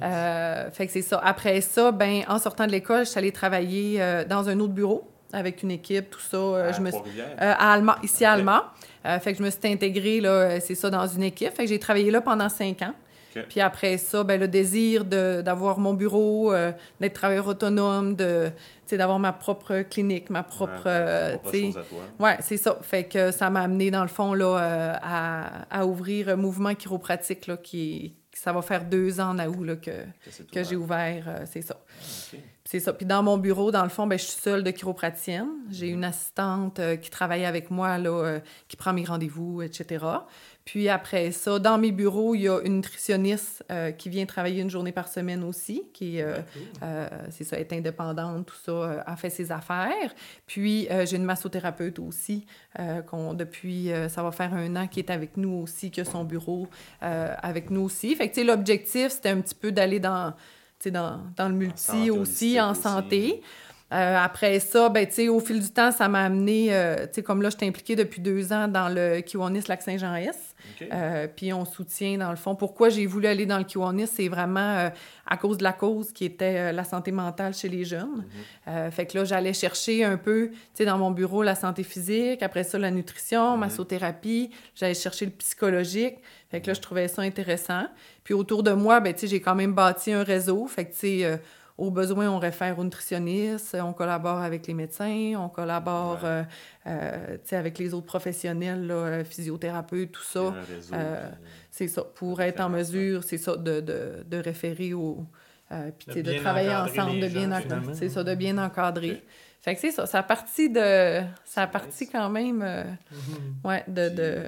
Fait que c'est ça. Après ça, ben, en sortant de l'école, je suis allée travailler dans un autre bureau avec une équipe, tout ça. À je me suis- Trois-Rivières? euh, à Alma, ici à Ok. Alma. Euh, fait que je me suis intégrée, là, euh, c'est ça, dans une équipe. Fait que j'ai travaillé là pendant cinq ans. Puis après ça, ben, le désir de- d'avoir mon bureau, euh, d'être travailleur autonome, de, d'avoir ma propre clinique, ma propre... Ouais, euh, toi. Ouais, c'est ça. Fait que ça m'a amené, dans le fond, là, à, à ouvrir un mouvement chiropratique, là, qui ça va faire deux ans en août, là, que, que j'ai ouvert, euh, c'est ça. C'est ça. Puis dans mon bureau, dans le fond, ben, je suis seule de chiropraticienne. J'ai une assistante euh, qui travaille avec moi, là, euh, qui prend mes rendez-vous, etc. Puis après ça, dans mes bureaux, il y a une nutritionniste euh, qui vient travailler une journée par semaine aussi, qui est, euh, c'est ça, est indépendante, tout ça, a fait ses affaires. Puis j'ai une massothérapeute aussi, qu'on, depuis, ça va faire un an, qui est avec nous aussi, qui a son bureau avec nous aussi. Fait que, tu sais, l'objectif, c'était un petit peu d'aller dans, dans, dans le multi santé aussi, en aussi. Euh, après ça, ben, au fil du temps, ça m'a amené, euh, comme là, je suis impliquée depuis deux ans dans le Kiwanis Lac-Saint-Jean-S. Euh, puis on soutient, dans le fond. Pourquoi j'ai voulu aller dans le Kiwanis, c'est vraiment euh, à cause de la cause qui était la santé mentale chez les jeunes. Euh, fait que là, j'allais chercher un peu, tu sais, dans mon bureau, la santé physique, après ça, la nutrition, Mhm. massothérapie. J'allais chercher le psychologique. Fait que là, je trouvais ça intéressant. Puis autour de moi, ben, tu sais, j'ai quand même bâti un réseau. Fait que, tu sais, au besoin, on réfère aux nutritionnistes, on collabore avec les médecins, on collabore Ouais. euh, euh, avec les autres professionnels, là, euh, physiothérapeutes, tout ça. Euh, C'est ça, pour être en mesure, c'est ça, de, de, de référer au... puis De bien travailler encadrer ensemble, de bien encadrer. C'est ça, de bien encadrer. Fait que c'est ça, ça a parti de... Ça a parti nice. quand même... euh, Mhm. ouais, de... De...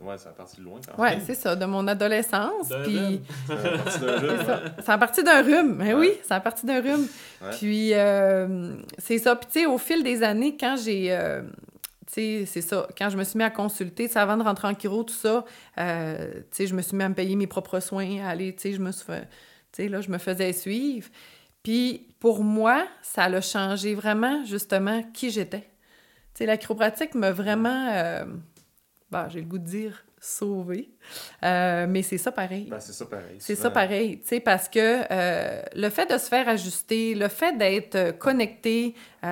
Ouais, ça a parti de loin quand Ouais, même. c'est ça, de mon adolescence. Puis. Ça a parti d'un rhume. c'est ça. Ça a parti d'un rhume. Mais Ouais. oui, ça a parti d'un rhume. Ouais. Puis euh, c'est ça. Puis tu sais, au fil des années, quand j'ai. euh, tu sais, c'est ça. Quand je me suis mis à consulter, tu avant de rentrer en chiro, tout ça, euh, tu sais, je me suis mis à me payer mes propres soins, à aller, tu sais, je me suis fait- Tu sais, là, je me faisais suivre. Puis pour moi, ça a changé vraiment, justement, qui j'étais. Tu sais, la chiropratique m'a vraiment. euh, bah, j'ai le goût de dire sauvé. Euh, mais c'est ça pareil. Ben, c'est ça pareil. C'est ça pareil, tu sais, parce que euh, le fait de se faire ajuster, le fait d'être euh, connecté, tu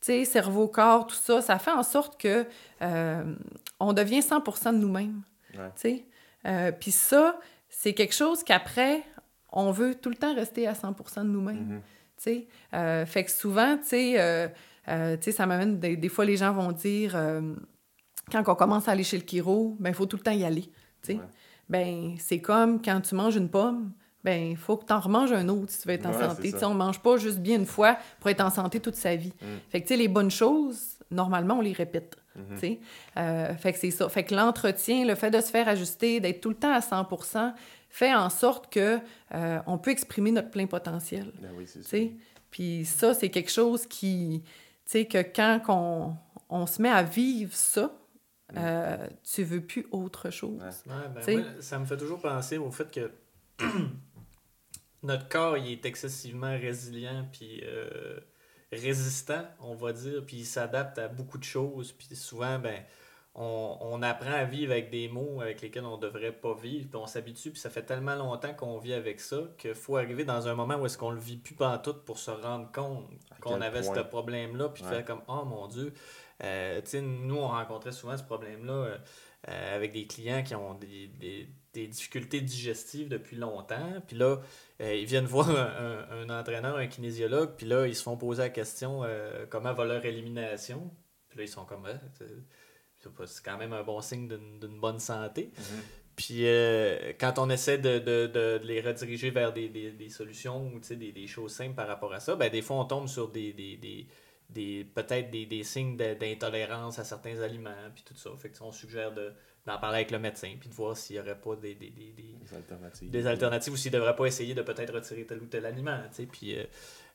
sais, cerveau-corps, tout ça, ça fait en sorte que on devient 100 de nous-mêmes, Ouais. tu sais. Puis ça, c'est quelque chose qu'après, on veut tout le temps rester à 100% de nous-mêmes, Mhm. tu sais. Euh, fait que souvent, tu sais, euh, euh, ça m'amène, des, des fois, les gens vont dire, euh, quand on commence à aller chez le chiro, ben il faut tout le temps y aller, tu sais. Ouais. Ben, c'est comme quand tu manges une pomme, ben, il faut que tu en remanges un autre si tu veux être en santé. on mange pas juste bien une fois pour être en santé toute sa vie. Mm. Fait que, tu sais, les bonnes choses, normalement, on les répète. Tu sais. Euh, fait que c'est ça. Fait que l'entretien, le fait de se faire ajuster, d'être tout le temps à 100 fait en sorte que euh, on peut exprimer notre plein potentiel. Ben oui, c'est tu ça. sais. Puis ça, c'est quelque chose qui, tu sais, que quand on, on se met à vivre ça, euh, tu veux plus autre chose. Ouais. Ouais, ben moi, ça me fait toujours penser au fait que notre corps il est excessivement résilient puis euh, résistant, on va dire, puis il s'adapte à beaucoup de choses. Puis souvent, ben, on, on apprend à vivre avec des mots avec lesquels on devrait pas vivre, puis on s'habitue, puis ça fait tellement longtemps qu'on vit avec ça qu'il faut arriver dans un moment où est-ce qu'on le vit plus pantoute pour se rendre compte qu'on avait point. ce problème-là, puis Ouais. faire comme « Oh mon Dieu! Euh, tu sais, nous, on rencontrait souvent ce problème-là euh, euh, avec des clients qui ont des, des- des difficultés digestives depuis longtemps. Puis là, euh, ils viennent voir un, un- un entraîneur, un kinésiologue, puis là, ils se font poser la question euh, comment va leur élimination? Puis là, ils sont comme Ah, c'est- quand même un bon signe d'une bonne santé. Mhm. Puis euh, quand on essaie de, de- de- les rediriger vers des, des- des solutions ou des, des choses simples par rapport à ça, ben, des fois on tombe sur des, des, des, des- peut-être des, des signes d'intolérance à certains aliments, puis tout ça. Fait que on suggère de- d'en parler avec le médecin, puis de voir s'il n'y aurait pas des, des, des, des- alternatives. des alternatives ou s'il ne devrait pas essayer de peut-être retirer tel ou tel aliment. Puis euh,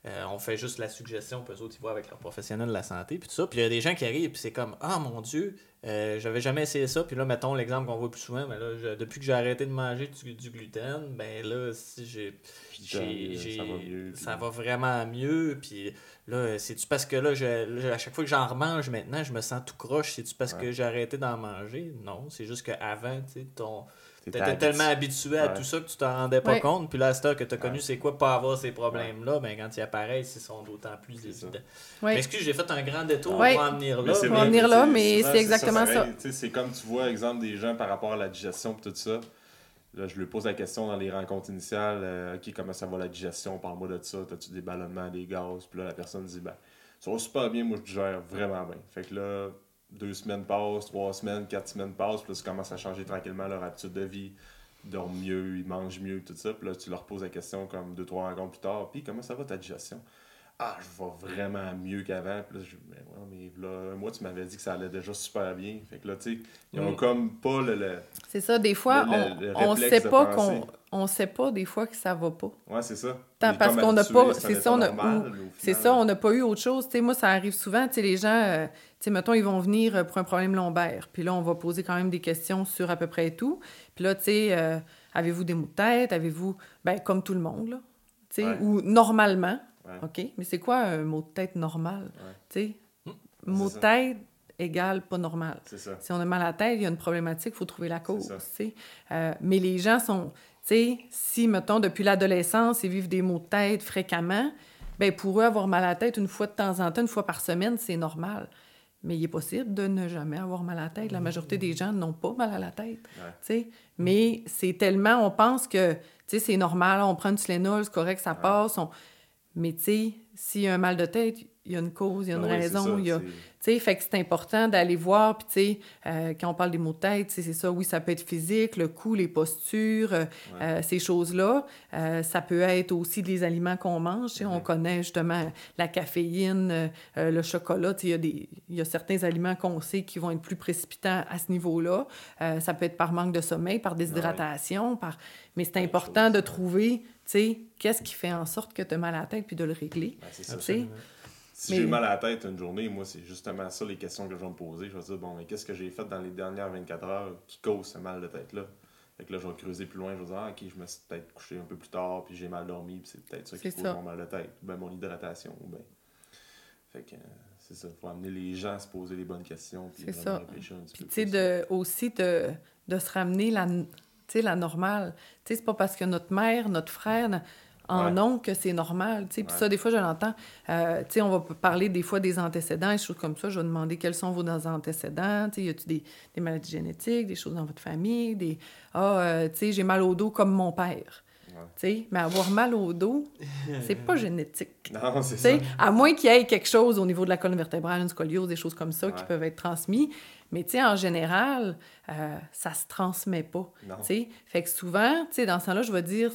euh, on fait juste la suggestion, puis eux autres, ils voient avec leurs professionnels de la santé, puis tout ça. Puis il y a des gens qui arrivent, puis c'est comme Ah mon Dieu, euh, j'avais jamais essayé ça. Puis là, mettons l'exemple qu'on voit plus souvent, mais là, je- depuis que j'ai arrêté de manger du, du gluten, ben là, si j'ai. J'ai- ça va mieux. puis- ça va vraiment mieux. Puis là, c'est-tu parce que là, je- là, à chaque fois que j'en remange maintenant, je me sens tout croche? C'est-tu parce Ouais. que j'ai arrêté d'en manger? Non, c'est juste qu'avant, tu sais, ton. T'étais tellement habitué. à Ouais. tout ça que tu t'en rendais pas Ouais. compte. Puis là, à cette heure que tu as connu Ouais. c'est quoi pas avoir ces problèmes-là, ben quand ils apparaissent, ils sont d'autant plus évidents. Ouais. Mais excuse, j'ai fait un grand détour Ouais. pour en venir là. c'est On va vrai, en venir là, mais c'est exactement ça. Tu sais, C'est comme tu vois, exemple, des gens par rapport à la digestion et tout ça. Là, je lui pose la question dans les rencontres initiales euh, OK, comment ça va la digestion? Parle-moi de ça. T'as-tu des ballonnements, des gaz Puis là, la personne dit Ben, ça va super bien, moi, je digère vraiment bien. Fait que là, deux semaines passent, trois semaines, quatre semaines passent. Puis là, ça commence à changer tranquillement leur habitude de vie. Ils dorment mieux, ils mangent mieux, tout ça. Puis là, tu leur poses la question comme deux, trois rencontres plus tard Puis comment ça va ta digestion? Ah, je vais vraiment mieux qu'avant. Puis là, je mais, ouais, mais là, moi, tu m'avais dit que ça allait déjà super bien. Fait que là, tu sais, ils ont Mm. comme pas le. le- C'est ça, des fois, Le- on, le- on sait pas qu'on on sait pas des fois que ça va pas. Ouais, c'est ça. Tant parce qu'on n'a pas- c'est ça, on n'a pas eu autre chose. Tu sais, moi, ça arrive souvent, tu sais, les gens, euh, tu sais, mettons, ils vont venir euh, pour un problème lombaire. Puis là, on va poser quand même des questions sur à peu près tout. Puis là, tu sais, euh, avez-vous des maux de tête? Avez-vous... Ben, comme tout le monde, là. Tu sais, Ouais. ou normalement, Ouais. OK? Mais c'est quoi un mot de tête normal? Ouais. Tu sais, Hmm. mot de tête égale pas normal. C'est ça. Si on a mal à la tête, il y a une problématique, il faut trouver la cause. ça. tu sais. Euh, mais les gens sont, tu sais, si, mettons, depuis l'adolescence, ils vivent des maux de tête fréquemment, ben pour eux, avoir mal à la tête une fois de temps en temps, une fois par semaine, c'est normal. Mais il est possible de ne jamais avoir mal à la tête. La majorité des gens n'ont pas mal à la tête. Ouais. Mais c'est tellement, on pense que c'est normal, on prend du Tylenol, c'est correct, ça passe. on- Mais tu sais, s'il y a un mal de tête, il y a une cause, il y a une Ah raison, ça, il y a... c'est- Tu sais, fait que c'est important d'aller voir, puis tu sais, euh, quand on parle des maux de tête, c'est ça, oui, ça peut être physique, le cou, les postures, euh, euh, ces choses-là. Euh, ça peut être aussi les aliments qu'on mange, tu sais, on connaît justement la caféine, le chocolat, il y, a des- y a certains aliments qu'on sait qui vont être plus précipitants à ce niveau-là. Ça peut être par manque de sommeil, par déshydratation, par... mais c'est important de ouais. trouver, tu sais, qu'est-ce qui fait en sorte que tu as mal à la tête, puis de le régler. ben, c'est ça. Si Mais- j'ai mal à la tête une journée, moi, c'est justement ça les questions que je vais me poser. Je vais dire, bon, mais qu'est-ce que j'ai fait dans les dernières 24 heures qui cause ce mal de tête-là? Fait que là, je vais creuser plus loin. Je vais dire, ah, ok, je me suis peut-être couché un peu plus tard, puis j'ai mal dormi, puis c'est peut-être ça qui cause mon mal de tête. Ou bien mon hydratation. Ou bien. Fait que euh, c'est ça. Il faut amener les gens à se poser les bonnes questions, puis ça. réfléchir un petit Puis, peu tu sais, aussi de, de se ramener la, la normale. Tu sais, c'est pas parce que notre mère, notre frère en Ouais. ont que c'est normal. Puis Ouais. ça, des fois, je l'entends. Euh, tu sais, on va parler des fois des antécédents, des choses comme ça. Je vais demander quels sont vos antécédents. Tu sais, y a-tu des, des maladies génétiques, des choses dans votre famille, des... Ah, euh, tu sais, j'ai mal au dos comme mon père. Ouais. Mais avoir mal au dos, c'est pas génétique. Non, c'est ça. à moins qu'il y ait quelque chose au niveau de la colonne vertébrale, une scoliose, des choses comme ça qui peuvent être transmis. Mais en général, euh, ça se transmet pas. Fait que souvent, dans ce temps-là, je vais dire,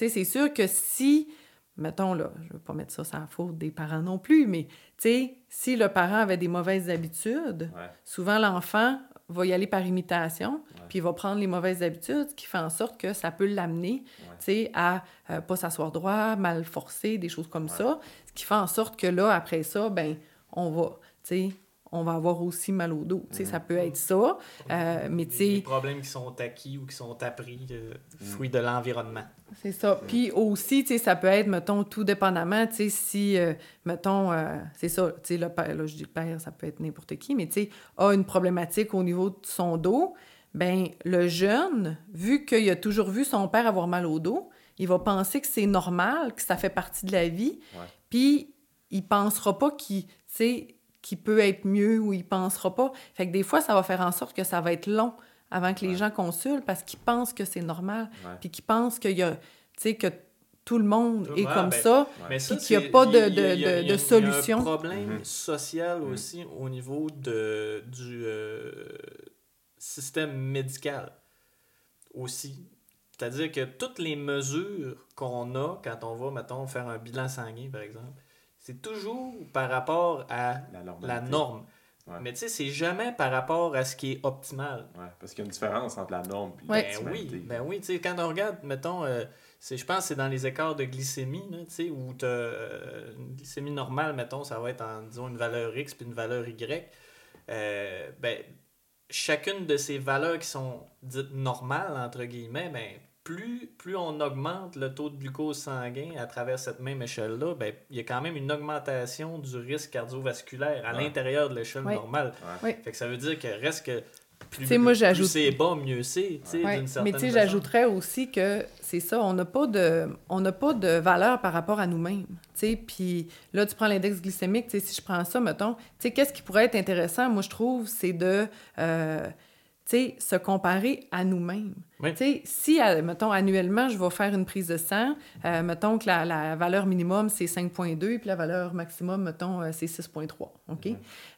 tu sais, c'est sûr que si, mettons, là, je veux pas mettre ça sans faute des parents non plus, mais tu sais, si le parent avait des mauvaises habitudes, Ouais. souvent l'enfant va y aller par imitation, puis il va prendre les mauvaises habitudes, ce qui fait en sorte que ça peut l'amener, Ouais. tu sais, à euh, pas s'asseoir droit, mal forcer, des choses comme Ouais. ça, ce qui fait en sorte que là, après ça, ben, on va, tu sais, on va avoir aussi mal au dos, tu sais, ça peut être ça, euh, mais tu Des- problèmes qui sont acquis ou qui sont appris, euh, Mm. fruits de l'environnement. C'est ça. Puis aussi, tu sais, ça peut être, mettons, tout dépendamment, tu sais, si, euh, mettons, euh, c'est ça, tu sais, le père, là, je dis le père, ça peut être n'importe qui, mais tu sais, a une problématique au niveau de son dos, ben le jeune, vu qu'il a toujours vu son père avoir mal au dos, il va penser que c'est normal, que ça fait partie de la vie, puis il pensera pas qu'il, tu sais, qu'il peut être mieux ou il pensera pas. Fait que des fois, ça va faire en sorte que ça va être long avant que les Ouais. gens consultent parce qu'ils pensent que c'est normal Ouais. puis qui pensent qu'il y a, tu sais, que tout le monde est Ouais, comme ben, ça. Ouais. Mais Puis qu'il y a pas de- il y a- il y a- de- de- il y a solution. un problème Mhm. social Mhm. aussi au niveau de, du euh, système médical aussi. C'est-à-dire que toutes les mesures qu'on a quand on va, mettons, faire un bilan sanguin, par exemple, c'est toujours par rapport à La, norme. Ouais. Mais tu sais, c'est jamais par rapport à ce qui est optimal. Ouais, parce qu'il y a une différence entre la norme et Ouais. Ben oui, ben oui, tu sais, quand on regarde, mettons, euh, c'est, je pense que c'est dans les écarts de glycémie, là, tu sais, où tu une glycémie normale, mettons, ça va être en, disons, une valeur X puis une valeur Y. Euh, ben, chacune de ces valeurs qui sont dites normales, entre guillemets, ben, plus, plus on augmente le taux de glucose sanguin à travers cette même échelle-là, ben, il y a quand même une augmentation du risque cardiovasculaire à Ouais. l'intérieur de l'échelle Ouais. normale. Ouais. Oui. Fait que ça veut dire que reste que plus, Tu sais, moi, plus j'ajoute- c'est bas, mieux c'est, Mais tu sais, j'ajouterais aussi que c'est ça, on n'a pas de on n'a pas de valeur par rapport à nous-mêmes. Tu sais, puis là, tu prends l'index glycémique, tu sais, si je prends ça, mettons, tu sais, qu'est-ce qui pourrait être intéressant, moi, je trouve, c'est de, euh, sais, se comparer à nous-mêmes. Oui. Tu sais, si, euh, mettons, annuellement, je vais faire une prise de sang, euh, mettons que la, la valeur minimum, c'est 5,2, puis la valeur maximum, mettons, euh, c'est 6,3, OK?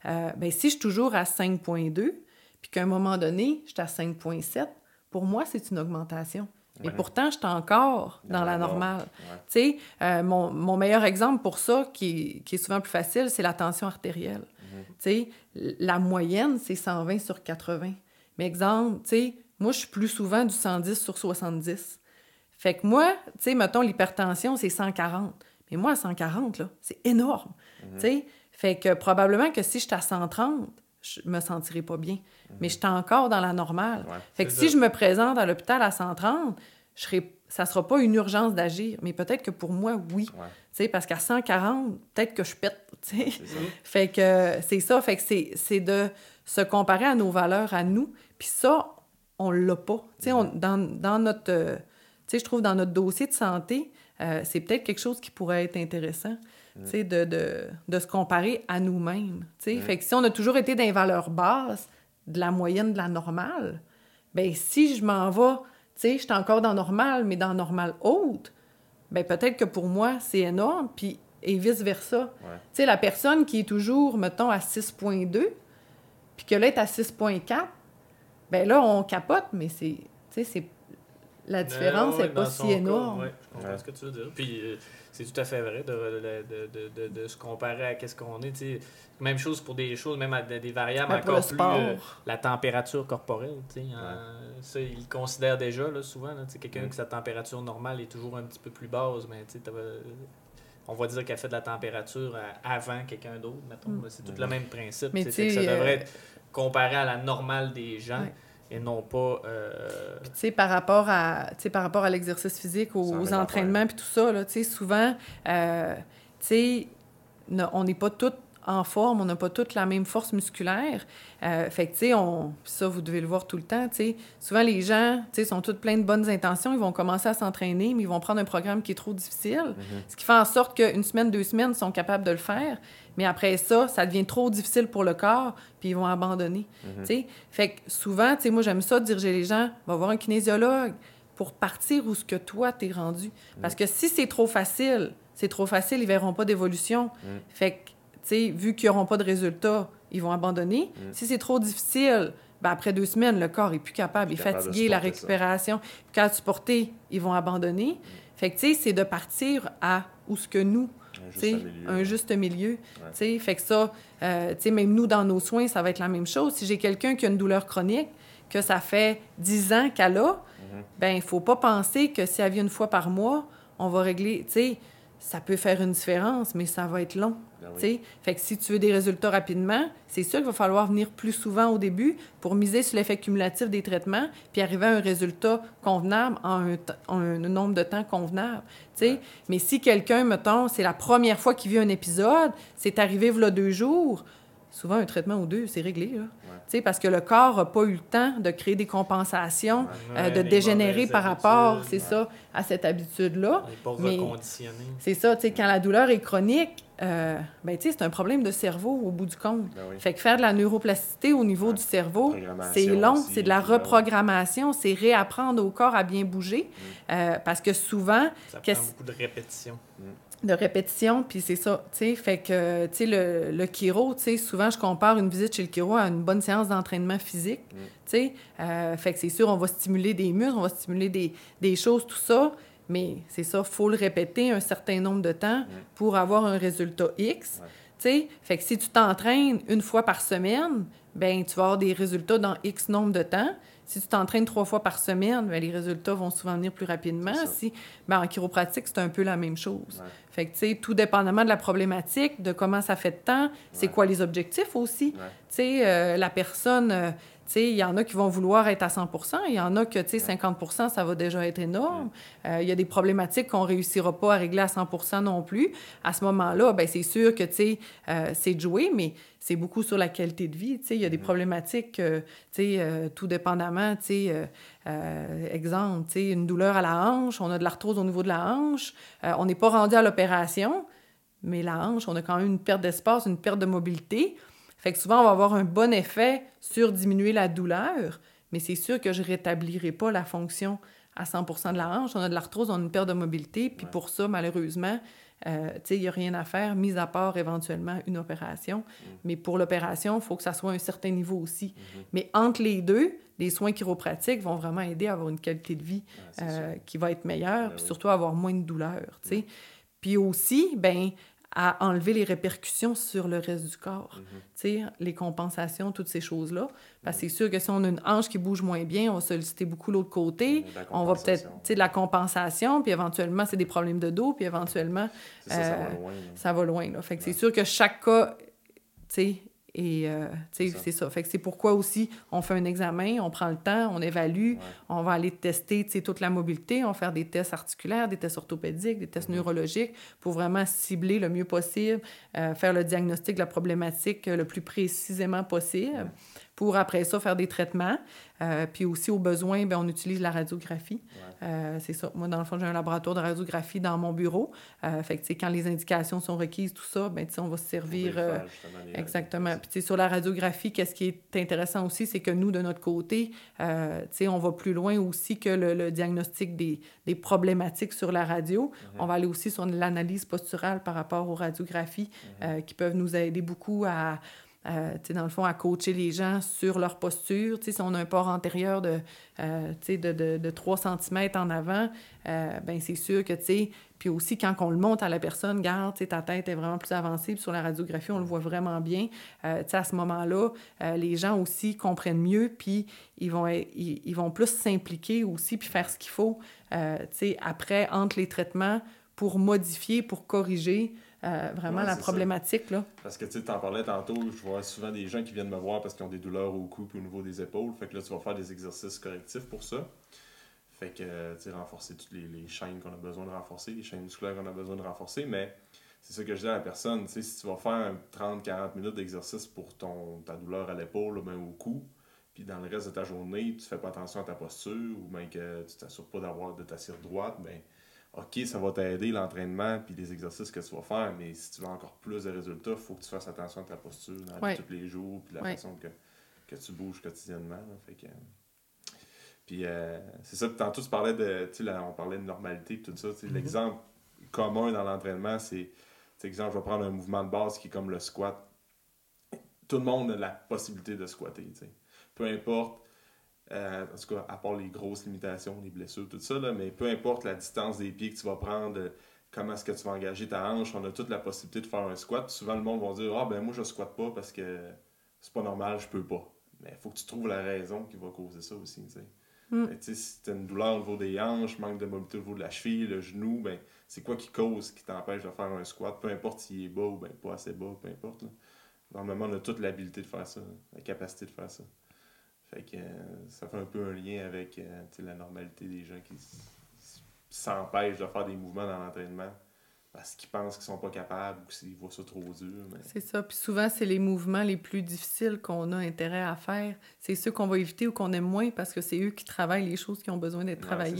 Euh, ben, si je suis toujours à 5,2, puis qu'à un moment donné, je suis à 5,7, pour moi, c'est une augmentation. Mais Ouais. pourtant, je suis encore dans, Dans la normale. Ouais. Euh, mon, mon meilleur exemple pour ça, qui, est- qui est souvent plus facile, c'est la tension artérielle. Mhm. La moyenne, c'est 120 sur 80. Mais exemple, tu sais, moi, je suis plus souvent du 110 sur 70. Fait que moi, tu sais, mettons, l'hypertension, c'est 140. Mais moi, à 140, là, c'est énorme. Mhm. Tu sais, fait que probablement que si j'étais à 130, je me sentirais pas bien. Mais j'étais encore dans la normale. Ouais. Fait que si je me présente à l'hôpital à 130, je serais ça sera pas une urgence d'agir, mais peut-être que pour moi, oui. Ouais. Tu sais, parce qu'à 140, peut-être que je pète, tu sais. C'est ça. Fait que c'est ça, fait que c'est, c'est de se comparer à nos valeurs, à nous. Puis ça, on l'a pas. Tu sais, on- dans, dans notre... euh, tu sais, je trouve dans notre dossier de santé, euh, c'est peut-être quelque chose qui pourrait être intéressant, tu sais, de, de, de se comparer à nous-mêmes. Tu sais, fait que si on a toujours été dans les valeurs basses, de la moyenne, de la normale, ben si je m'en vais, tu sais, je suis encore dans normal, mais dans normal haute, ben peut-être que pour moi, c'est énorme, puis et vice-versa. Ouais. Tu sais, la personne qui est toujours, mettons, à 6.2, puis que là, est à 6.4, ben là, on capote, mais c'est... Tu sais, c'est... La différence Ouais, n'est pas si cas, énorme. ouais, je comprends Ouais. ce que tu veux dire. Puis euh, c'est tout à fait vrai de, de, de, de, de, de se comparer à qu'est-ce qu'on est. tu sais. Même chose pour des choses, même à des des variables Ben, encore plus. euh, la température corporelle, tu sais, hein, ça, ils le considèrent déjà là, souvent. là, tu sais, Quelqu'un Mm. que sa température normale est toujours un petit peu plus basse, mais tu sais, t'avais- on va dire qu'elle fait de la température à- avant quelqu'un d'autre, mettons. Mm. C'est tout le même principe. Mais fait que ça devrait euh, être comparé à la normale des gens Ouais. et non pas. euh, Puis, tu sais, par rapport à, tu sais, par rapport à l'exercice physique, aux, entraînements, puis tout ça, là, tu sais, souvent, euh, tu sais, on n'est pas toutes en forme, on n'a pas toutes la même force musculaire. Euh, fait que, tu sais, on... ça, vous devez le voir tout le temps, tu sais. Souvent, les gens, tu sais, sont toutes pleins de bonnes intentions, ils vont commencer à s'entraîner, mais ils vont prendre un programme qui est trop difficile, ce qui fait en sorte qu'une semaine, deux semaines, ils sont capables de le faire. Mais après ça, ça devient trop difficile pour le corps, puis ils vont abandonner. Tu sais, Fait que souvent, tu sais, moi, j'aime ça, diriger les gens, va voir un kinésiologue pour partir où ce que toi, t'es rendu. Parce que si c'est trop facile, c'est trop facile, ils verront pas d'évolution. Fait que, vu qu'ils n'auront pas de résultats, ils vont abandonner. Si c'est trop difficile, ben après deux semaines, le corps est plus capable, il est capable fatigué, la récupération. Puis quand supporter, ils vont abandonner. Fait que, tu sais, c'est de partir à où ce que nous, Un tu juste milieu. un juste milieu. Tu sais, Fait que ça, euh, tu sais, même nous, dans nos soins, ça va être la même chose. Si j'ai quelqu'un qui a une douleur chronique, que ça fait 10 ans qu'elle a, Mhm. ben il faut pas penser que si elle vient une fois par mois, on va régler, tu sais, ça peut faire une différence, mais ça va être long. Ben oui. Fait que si tu veux des résultats rapidement, c'est sûr qu'il va falloir venir plus souvent au début pour miser sur l'effet cumulatif des traitements, puis arriver à un résultat convenable en un, t- en un nombre de temps convenable. tu sais. Mais si quelqu'un, mettons, c'est la première fois qu'il vit un épisode, c'est arrivé voilà deux jours, souvent un traitement ou deux, c'est réglé. Là. Tu sais, Parce que le corps n'a pas eu le temps de créer des compensations, euh, de dégénérer par rapport, c'est ça, à cette habitude-là. On n'est pas Mais- reconditionné. C'est ça, tu sais, quand la douleur est chronique, euh, ben, tu sais, c'est un problème de cerveau au bout du compte. Ben oui. Fait que faire de la neuroplasticité au niveau Ouais. du cerveau, c'est long, c'est de la reprogrammation, c'est réapprendre au corps à bien bouger. Euh, parce que souvent, Ça prend beaucoup de répétitions. De répétition, puis c'est ça, tu sais, fait que, tu sais, le, le chiro, tu sais, souvent, je compare une visite chez le chiro à une bonne séance d'entraînement physique, Mm. tu sais, Euh, fait que c'est sûr, on va stimuler des muscles, on va stimuler des, des choses, tout ça, mais c'est ça, faut le répéter un certain nombre de temps pour avoir un résultat X, Mm. Ouais. tu sais, fait que si tu t'entraînes une fois par semaine, ben tu vas avoir des résultats dans X nombre de temps. Si tu t'entraînes trois fois par semaine, ben, les résultats vont souvent venir plus rapidement. Si, ben, en chiropratique, c'est un peu la même chose. Ouais. Fait que, tu sais, tout dépendamment de la problématique, de comment ça fait de temps, c'est Ouais. quoi les objectifs aussi. Ouais. Tu sais, euh, la personne, euh, tu sais, il y en a qui vont vouloir être à 100 il y en a que, tu sais, 50 ça va déjà être énorme. Euh, Il y a des problématiques qu'on réussira pas à régler à 100% non plus. À ce moment-là, ben c'est sûr que, tu sais, c'est de jouer, mais c'est beaucoup sur la qualité de vie. Il y a des problématiques, euh, euh, tout dépendamment, euh, euh, exemple, une douleur à la hanche, on a de l'arthrose au niveau de la hanche, on n'est pas rendu à l'opération, mais la hanche, on a quand même une perte d'espace, une perte de mobilité. Fait que souvent, on va avoir un bon effet sur diminuer la douleur, mais c'est sûr que je rétablirai pas la fonction à 100% de la hanche. On a de l'arthrose, on a une perte de mobilité, puis pour ça, malheureusement, euh, il n'y a rien à faire, mis à part éventuellement une opération. Mais pour l'opération, il faut que ça soit à un certain niveau aussi. Mais entre les deux, les soins chiropratiques vont vraiment aider à avoir une qualité de vie euh, qui va être meilleure, Ben puis oui. surtout avoir moins de douleur, tu sais. Puis aussi, ben à enlever les répercussions sur le reste du corps, Mhm. sais, les compensations, toutes ces choses-là. Parce que c'est sûr que si on a une hanche qui bouge moins bien, on va solliciter beaucoup l'autre côté. La On va peut-être, tu sais, de la compensation, puis éventuellement, c'est des problèmes de dos, puis éventuellement, ça, ça va euh, loin. là. ça va loin. Là. Fait que c'est sûr que chaque cas, tu sais, Et euh, c'est ça. Fait que c'est pourquoi aussi on fait un examen, on prend le temps, on évalue, Ouais. on va aller tester toute la mobilité, on va faire des tests articulaires, des tests orthopédiques, des tests Mhm. neurologiques pour vraiment cibler le mieux possible, euh, faire le diagnostic de la problématique le plus précisément possible. Ouais. Pour après ça, faire des traitements. Euh, puis aussi, au besoin, ben, on utilise la radiographie. Ouais. Euh, c'est ça. Moi, dans le fond, j'ai un laboratoire de radiographie dans mon bureau. Euh, fait que, quand les indications sont requises, tout ça, ben, on va se servir... euh, Exactement. Puis, sur la radiographie, qu'est-ce qui est intéressant aussi, c'est que nous, de notre côté, tu sais, on va plus loin aussi que le, le diagnostic des, des problématiques sur la radio. Mhm. On va aller aussi sur l'analyse posturale par rapport aux radiographies euh, qui peuvent nous aider beaucoup à, euh, dans le fond, à coacher les gens sur leur posture. Si on a un port antérieur de, euh, de, de, de 3 cm en avant, euh, ben c'est sûr que, tu puis aussi quand on le monte à la personne, garde, ta tête est vraiment plus avancée, puis sur la radiographie, on le voit vraiment bien. Euh, à ce moment-là, euh, les gens aussi comprennent mieux, puis ils vont, ils, ils vont plus s'impliquer aussi, puis faire ce qu'il faut, après, entre les traitements, pour modifier, pour corriger euh, vraiment Ouais, la ça. problématique, là. Parce que tu t'en parlais tantôt, je vois souvent des gens qui viennent me voir parce qu'ils ont des douleurs au cou et au niveau des épaules. Fait que là, tu vas faire des exercices correctifs pour ça. Fait que, euh, tu renforcer toutes les, les chaînes qu'on a besoin de renforcer, les chaînes musculaires qu'on a besoin de renforcer. Mais c'est ça que je dis à la personne, tu sais, si tu vas faire un 30-40 minutes d'exercice pour ton, ta douleur à l'épaule ou même au cou, puis dans le reste de ta journée, tu fais pas attention à ta posture ou même que tu t'assures pas d'avoir de t'asseoir droite, ben OK, ça va t'aider l'entraînement puis les exercices que tu vas faire, mais si tu veux encore plus de résultats, il faut que tu fasses attention à ta posture dans Ouais. tous les jours puis la Ouais. façon que, que tu bouges quotidiennement. là. Fait que, puis euh, c'est ça, tantôt tu parlais de, là, on parlait de normalité et tout ça. Mhm. L'exemple commun dans l'entraînement, c'est, exemple, je vais prendre un mouvement de base qui est comme le squat. Tout le monde a la possibilité de squatter. Peu importe, euh, en tout cas, à part les grosses limitations, les blessures, tout ça, là, mais peu importe la distance des pieds que tu vas prendre, euh, comment est-ce que tu vas engager ta hanche, on a toute la possibilité de faire un squat. Puis souvent, le monde va dire Ah, ben moi, je squatte pas parce que c'est pas normal, je peux pas. Mais il faut que tu trouves la raison qui va causer ça aussi, tu sais. Mm. Si tu as une douleur au niveau des hanches, manque de mobilité au niveau de la cheville, le genou, ben c'est quoi qui cause, qui t'empêche de faire un squat, peu importe s'il est bas ou ben pas assez bas, peu importe. Là. Normalement, on a toute l'habilité de faire ça, la capacité de faire ça. Fait que euh, ça fait un peu un lien avec euh, la normalité des gens qui s'empêchent de faire des mouvements dans l'entraînement parce qu'ils pensent qu'ils sont pas capables ou qu'ils voient ça trop dur. Mais... C'est ça. Puis souvent, c'est les mouvements les plus difficiles qu'on a intérêt à faire. C'est ceux qu'on va éviter ou qu'on aime moins parce que c'est eux qui travaillent les choses qui ont besoin d'être travaillées.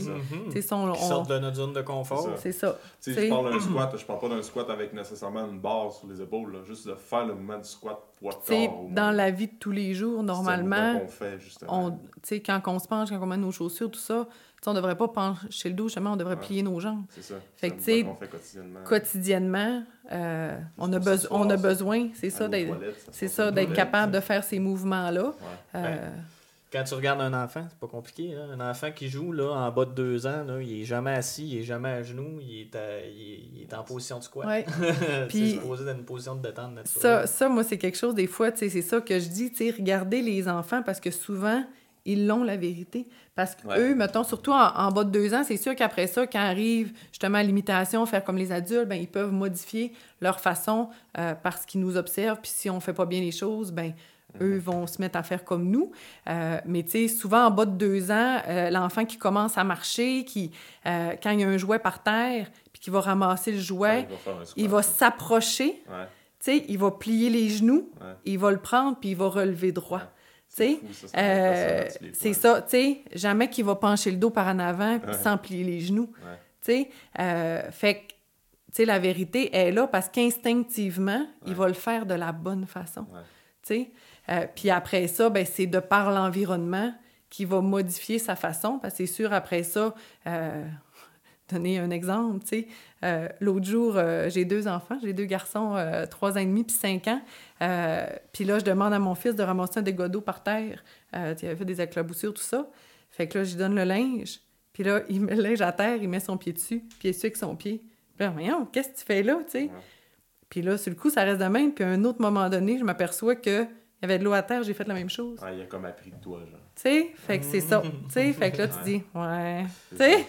c'est ça. Mhm. Ça, on- Qui on- sortent de notre zone de confort. C'est ça. C'est ça. Tu sais, C'est- je parle d'un squat, je parle pas d'un squat avec nécessairement une barre sur les épaules, là, juste de faire le mouvement du squat au dans la vie de tous les jours, C'est normalement, qu'on fait, justement. on, tu sais, quand on se penche, quand on met nos chaussures, tout ça, on devrait pas pencher le dos, justement, on devrait Ouais. plier nos jambes. C'est ça. Fait C'est que, tu sais, mouvement qu'on fait quotidiennement. Quotidiennement, euh, on, a besoin on a besoin, c'est ça, d'être, c'est ça, d'être le capable de faire ces mouvements-là. Ouais. Euh, Quand tu regardes un enfant, c'est pas compliqué. hein. Un enfant qui joue là, en bas de deux ans, là, il est jamais assis, il est jamais à genoux, il est, à- il est, il est en position de squat. ouais. c'est Puis- supposé dans une position de détente naturelle. Ça, ça, moi, c'est quelque chose, des fois, tu sais, c'est ça que je dis, tu sais, regardez les enfants parce que souvent, ils l'ont la vérité. Parce qu'eux, Ouais. mettons, surtout en, en bas de deux ans, c'est sûr qu'après ça, quand arrive justement à l'imitation, faire comme les adultes, ben, ils peuvent modifier leur façon euh, parce qu'ils nous observent. Puis si on fait pas bien les choses, ben eux vont se mettre à faire comme nous. Euh, mais tu sais, souvent en bas de deux ans, euh, l'enfant qui commence à marcher, qui, quand il y a un jouet par terre, puis qui va ramasser le jouet, Il va il s'approcher Ouais, tu sais, il va plier les genoux, il va le prendre, puis il va relever droit. C'est euh, c'est ça, tu sais, jamais qu'il va pencher le dos par en avant puis sans plier les genoux. Tu sais, euh, fait que, tu sais, la vérité est là parce qu'instinctivement, il va le faire de la bonne façon. Ouais. Tu sais, Euh, puis après ça, ben, c'est de par l'environnement qui va modifier sa façon, parce que c'est sûr, après ça, euh, donner un exemple, tu sais, euh, l'autre jour, euh, j'ai deux enfants, j'ai deux garçons, euh, trois ans et demi puis cinq ans, puis là, je demande à mon fils de ramasser un dégât d'eau par terre, il avait fait des éclaboussures, tout ça, fait que là, je lui donne le linge, puis là, il met le linge à terre, il met son pied dessus, puis il essuie avec son pied. Puis là, voyons, qu'est-ce que tu fais là, tu sais? Puis là, sur le coup, ça reste de même. Puis à un autre moment donné, je m'aperçois que il y avait de l'eau à terre, j'ai fait la même chose. Ouais, il a comme appris de toi, genre. Tu sais? Fait que c'est ça. Tu sais? Fait que là, tu dis, ouais. Tu sais?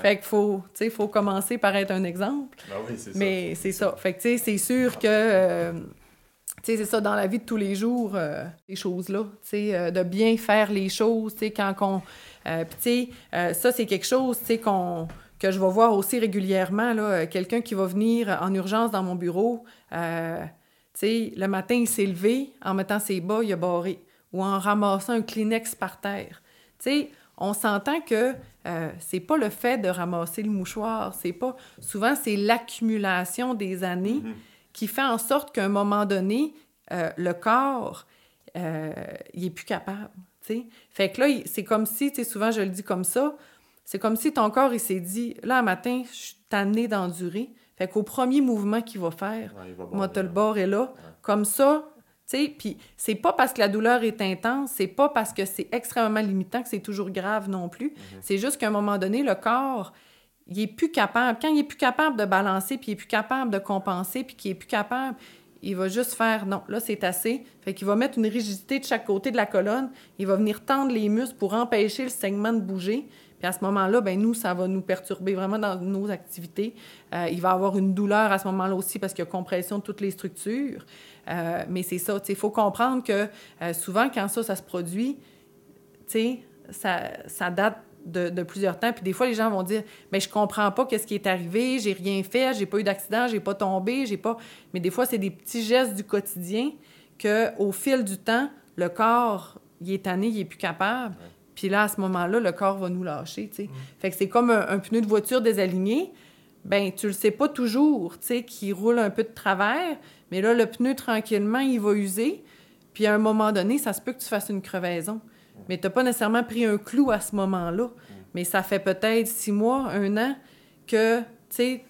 Fait qu'il faut, faut commencer par être un exemple. Ben oui, c'est. Mais c'est ça. Fait que, tu sais, c'est sûr que, euh, tu sais, c'est ça, dans la vie de tous les jours, euh, ces choses-là, tu sais, euh, de bien faire les choses, tu sais, quand on... Euh, Puis, tu sais, ça, c'est quelque chose, tu sais, qu'on que je vais voir aussi régulièrement, là, quelqu'un qui va venir en urgence dans mon bureau, tu sais, le matin, il s'est levé, en mettant ses bas, il a barré, ou en ramassant un Kleenex par terre. Tu sais, on s'entend que c'est pas le fait de ramasser le mouchoir, c'est pas... Souvent, c'est l'accumulation des années... Mm-hmm qui fait en sorte qu'à un moment donné, euh, le corps, euh, il est plus capable. sais. Fait que là, c'est comme si, souvent je le dis comme ça, c'est comme si ton corps, il s'est dit, là, un matin, je suis tanné d'endurer. Fait qu'au premier mouvement qu'il va faire, moi, le bord est là. Comme ça, sais, puis c'est pas parce que la douleur est intense, c'est pas parce que c'est extrêmement limitant que c'est toujours grave non plus. Mm-hmm. C'est juste qu'à un moment donné, le corps, il est plus capable. Quand il est plus capable de balancer, puis il est plus capable de compenser, puis qu'il est plus capable, il va juste faire non, là c'est assez. Fait qu'il va mettre une rigidité de chaque côté de la colonne. Il va venir tendre les muscles pour empêcher le segment de bouger. Puis à ce moment-là, ben nous, ça va nous perturber vraiment dans nos activités. Euh, il va avoir une douleur à ce moment-là aussi parce qu'il y a compression de toutes les structures. Euh, mais c'est ça, il faut comprendre que euh, souvent, quand ça, ça se produit, ça, ça date de, plusieurs temps. Puis des fois, les gens vont dire Mais je comprends pas qu'est-ce qui est arrivé, j'ai rien fait, j'ai pas eu d'accident, j'ai pas tombé, j'ai pas. Mais des fois, c'est des petits gestes du quotidien que au fil du temps, le corps, il est tanné, il est plus capable. Puis là, à ce moment-là, le corps va nous lâcher. Mm. Fait que c'est comme un, pneu de voiture désaligné. Ben, tu le sais pas toujours, tu sais, qui roule un peu de travers, mais là, le pneu, tranquillement, il va user. Puis à un moment donné, ça se peut que tu fasses une crevaison. Mais tu n'as pas nécessairement pris un clou à ce moment-là. Mais ça fait peut-être six mois, un an que tu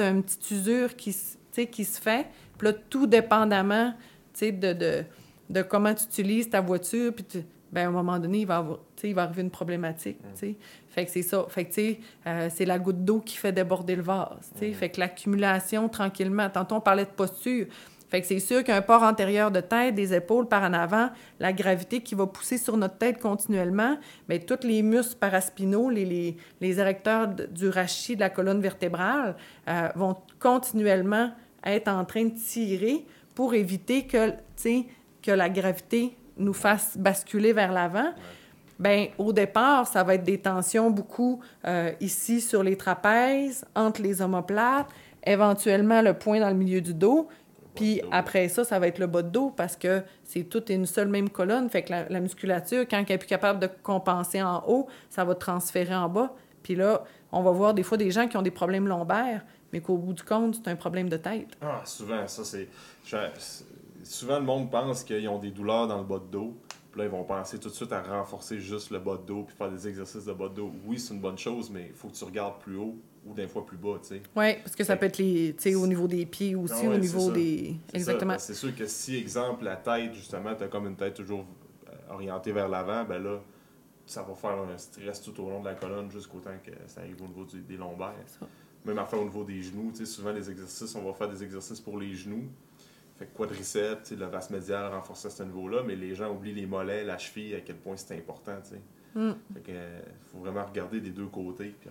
as une petite usure qui, se fait. Puis là, tout dépendamment de, de, de, comment tu utilises ta voiture, puis ben, à un moment donné, il va, avoir, il va arriver une problématique. Fait que c'est ça. Fait que, euh, c'est la goutte d'eau qui fait déborder le vase. Fait que l'accumulation, tranquillement, tantôt on parlait de posture, fait que c'est sûr qu'un port antérieur de tête, des épaules par en avant, la gravité qui va pousser sur notre tête continuellement, mais tous les muscles paraspinaux, les, les, les érecteurs du rachis de la colonne vertébrale euh, vont continuellement être en train de tirer pour éviter que, que la gravité nous fasse basculer vers l'avant. Bien, au départ, ça va être des tensions beaucoup euh, ici sur les trapèzes, entre les omoplates, éventuellement le point dans le milieu du dos, puis après ça, ça va être le bas de dos parce que c'est toute une seule même colonne. Fait que la, musculature, quand elle est plus capable de compenser en haut, ça va transférer en bas. Puis là, on va voir des fois des gens qui ont des problèmes lombaires, mais qu'au bout du compte, c'est un problème de tête. Ah, souvent, ça, c'est. Souvent, le monde pense qu'ils ont des douleurs dans le bas de dos. Puis là, ils vont penser tout de suite à renforcer juste le bas de dos puis faire des exercices de bas de dos. Oui, c'est une bonne chose, mais il faut que tu regardes plus haut ou d'un fois plus bas, tu sais. Oui, parce que ça peut être les, au niveau des pieds aussi, au niveau des... Exactement. C'est sûr que si, exemple, la tête, justement, tu as comme une tête toujours euh, orientée vers l'avant, ben là, ça va faire un stress tout au long de la colonne jusqu'au temps que ça arrive au niveau des lombaires. Même à faire au niveau des genoux, tu sais, souvent les exercices, on va faire des exercices pour les genoux. Fait que quadriceps, le vaste médial renforcer à ce niveau-là, mais les gens oublient les mollets, la cheville, à quel point c'est important, tu sais. Il mm. faut vraiment regarder des deux côtés, puis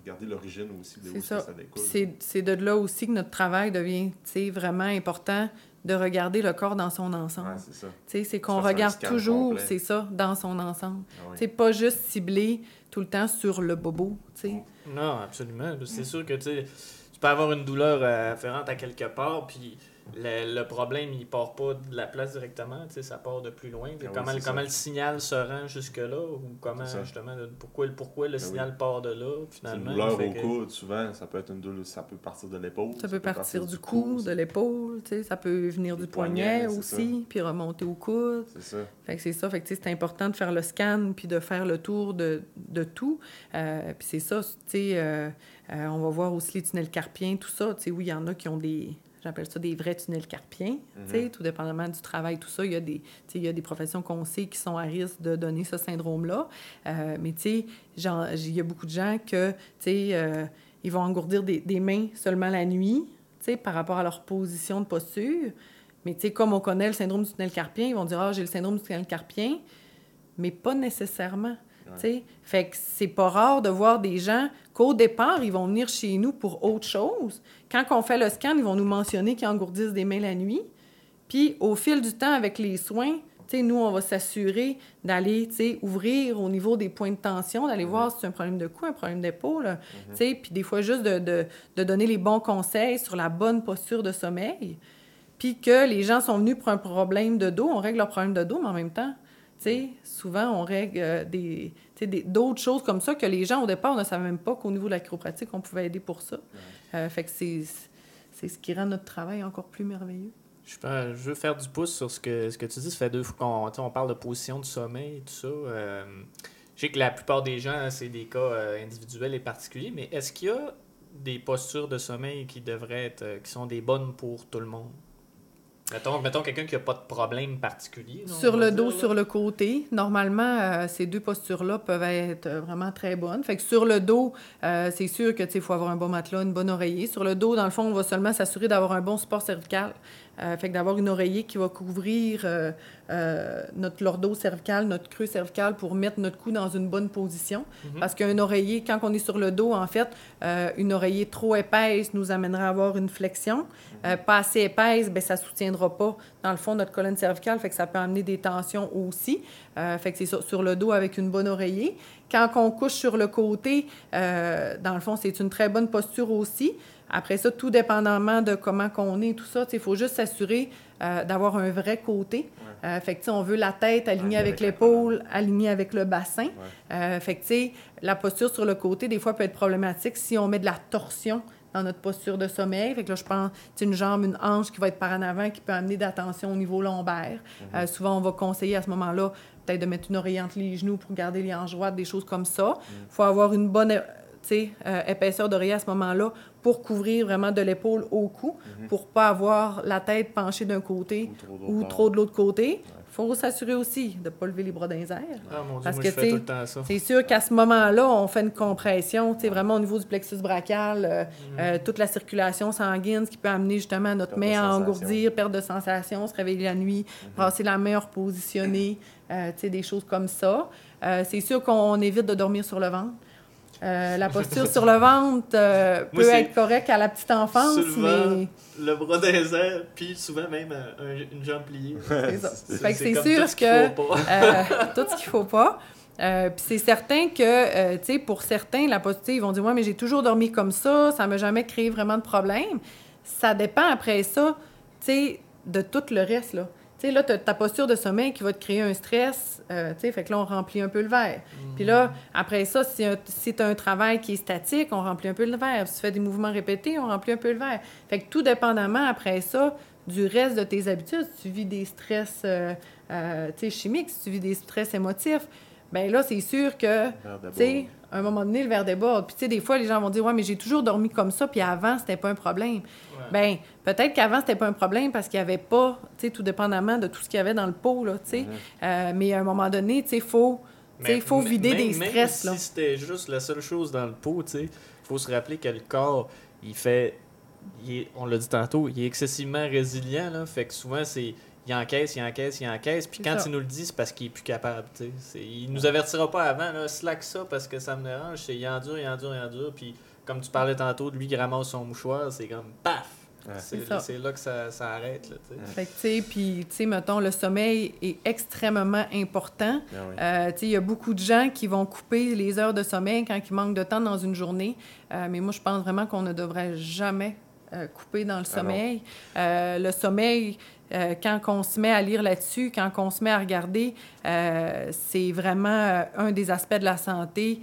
regarder, l'origine aussi de où ça. ça découle. C'est de là aussi que notre travail devient vraiment important de regarder le corps dans son ensemble. c'est C'est qu'on regarde toujours, c'est ça, dans son ensemble. C'est ah pas juste ciblé tout le temps sur le bobo. sais. Non, absolument. C'est sûr que tu peux avoir une douleur euh, afférente à quelque part, puis le, le, problème, il part pas de la place directement, ça part de plus loin. Ah comment, comment le signal se rend jusque-là, ou comment, justement, pourquoi, pourquoi le ben signal part de là, finalement. Une douleur au coude, souvent, ça peut être une douleur, ça peut partir de l'épaule. Ça, peut partir, du cou, de l'épaule, ça peut venir du poignet, aussi, puis remonter au coude. C'est ça. Fait que c'est ça, fait que c'est important de faire le scan, puis de faire le tour de, de tout. Euh, puis c'est ça, tu sais, euh, euh, on va voir aussi les tunnels carpiens, tout ça, tu sais, oui, il y en a qui ont des J'appelle ça des vrais tunnels carpiens. Mhm. Tout dépendamment du travail, tout ça, il y a des, il y a des professions qu'on sait qui sont à risque de donner ce syndrome-là. Euh, mais il y a beaucoup de gens que euh, ils vont engourdir des, des, mains seulement la nuit par rapport à leur position de posture. Mais comme on connaît le syndrome du tunnel carpien, ils vont dire Ah, j'ai le syndrome du tunnel carpien, mais pas nécessairement. Fait que c'est pas rare de voir des gens qu'au départ, ils vont venir chez nous pour autre chose. Quand on fait le scan, ils vont nous mentionner qu'ils engourdissent des mains la nuit. Puis au fil du temps, avec les soins, nous, on va s'assurer d'aller ouvrir au niveau des points de tension, d'aller voir si c'est un problème de cou, un problème d'épaule. sais, Puis des fois, juste de, de, de donner les bons conseils sur la bonne posture de sommeil. Puis que les gens sont venus pour un problème de dos, on règle leur problème de dos, mais en même temps, souvent, on règle euh, des, d'autres choses comme ça que les gens, au départ, ne savaient même pas qu'au niveau de la chiropratique, on pouvait aider pour ça. Euh, fait que c'est, c'est ce qui rend notre travail encore plus merveilleux. Je, je veux faire du pouce sur ce que, ce que tu dis. Ça fait deux fois qu'on on parle de position de sommeil et tout ça. Euh, je sais que la plupart des gens, c'est des cas euh, individuels et particuliers, mais est-ce qu'il y a des postures de sommeil qui devraient être, qui sont des bonnes pour tout le monde? Mettons, mettons quelqu'un qui n'a pas de problème particulier. sur le dos, sur le côté. Normalement, ces deux postures-là peuvent être vraiment très bonnes. Fait que sur le dos, c'est sûr que faut avoir un bon matelas, une bonne oreiller. Sur le dos, dans le fond, on va seulement s'assurer d'avoir un bon support cervical. Euh, fait que d'avoir une oreiller qui va couvrir euh, euh, notre lordo cervical, notre creux cervical pour mettre notre cou dans une bonne position. Mhm. Parce qu'un oreiller, quand on est sur le dos, en fait, une oreiller trop épaisse nous amènera à avoir une flexion. Mhm. pas assez épaisse, bien, ça ne soutiendra pas, dans le fond, notre colonne cervicale. Fait que ça peut amener des tensions aussi. fait que c'est sur, sur, le dos avec une bonne oreiller. Quand on couche sur le côté, dans le fond, c'est une très bonne posture aussi. Après ça, tout dépendamment de comment qu'on est, tout ça, il faut juste s'assurer euh, d'avoir un vrai côté. Euh, fait que, on veut la tête alignée avec, l'épaule, alignée avec le bassin. Euh, fait que, la posture sur le côté, des fois, peut être problématique si on met de la torsion dans notre posture de sommeil. Fait que là, je pense, une jambe, une hanche qui va être par en avant, qui peut amener d'attention au niveau lombaire. Mm-hmm. souvent, on va conseiller à ce moment-là peut-être de mettre une oreille entre les genoux pour garder les hanches droites, des choses comme ça. Il mm. faut avoir une bonne euh, épaisseur d'oreiller à ce moment-là pour couvrir vraiment de l'épaule au cou, mhm. pour pas avoir la tête penchée d'un côté ou trop, de l'autre côté. Il faut s'assurer aussi de ne pas lever les bras dans les airs. Ah, mon Dieu, parce que c'est sûr qu'à ce moment-là, on fait une compression, vraiment au niveau du plexus brachial, euh, mhm. euh, toute la circulation sanguine, ce qui peut amener justement notre main à engourdir, perte de sensation, se réveiller la nuit, mhm. passer la main repositionnée, euh, des choses comme ça. c'est sûr qu'on évite de dormir sur le ventre. Euh, la posture sur le ventre euh, peut être correcte à la petite enfance, mais... Le bras désert, puis souvent même euh, une jambe pliée. C'est ça. c'est sûr que... tout ce qu'il faut pas. puis c'est certain que, tu sais, pour certains, la posture, ils vont dire « Ouais, mais j'ai toujours dormi comme ça, ça m'a jamais créé vraiment de problème. » Ça dépend après ça, tu sais, de tout le reste, là. Tu sais, là, tu ta posture de sommeil qui va te créer un stress, euh, tu sais, fait que là, on remplit un peu le verre. Puis là, après ça, si, c'est un travail qui est statique, on remplit un peu le verre. Si tu fais des mouvements répétés, on remplit un peu le verre. Fait que tout dépendamment, après ça, du reste de tes habitudes, si tu vis des stress euh, euh, chimiques, si tu vis des stress émotifs, ben là, c'est sûr que, tu sais, à un moment donné, le verre déborde. Puis, tu sais, des fois, les gens vont dire, ouais, mais j'ai toujours dormi comme ça, puis avant, c'était pas un problème. Bien, peut-être qu'avant, c'était pas un problème parce qu'il n'y avait pas, tu sais, tout dépendamment de tout ce qu'il y avait dans le pot, là, tu sais. Euh, mais à un moment donné, tu sais, il faut, faut vider des stress, même si c'était juste la seule chose dans le pot, tu sais, il faut se rappeler que le corps, il fait, on l'a dit tantôt, il est excessivement résilient, là, fait que souvent, c'est il encaisse, il encaisse, il encaisse. Puis quand il nous le dit, c'est parce qu'il est plus capable. Il Il nous avertira pas avant, là, slack ça parce que ça me dérange. C'est il endure, il endure, il endure. Puis comme tu parlais tantôt, lui qui ramasse son mouchoir, c'est comme paf! C'est là que ça, ça arrête. Là, fait que, tu sais, puis, tu sais, mettons, le sommeil est extrêmement important. Ah euh, tu sais, il y a beaucoup de gens qui vont couper les heures de sommeil quand il manque de temps dans une journée. Euh, mais moi, je pense vraiment qu'on ne devrait jamais euh, couper dans le ah sommeil. le sommeil, euh, quand on se met à lire là-dessus, quand on se met à regarder, euh, c'est vraiment euh, un des aspects de la santé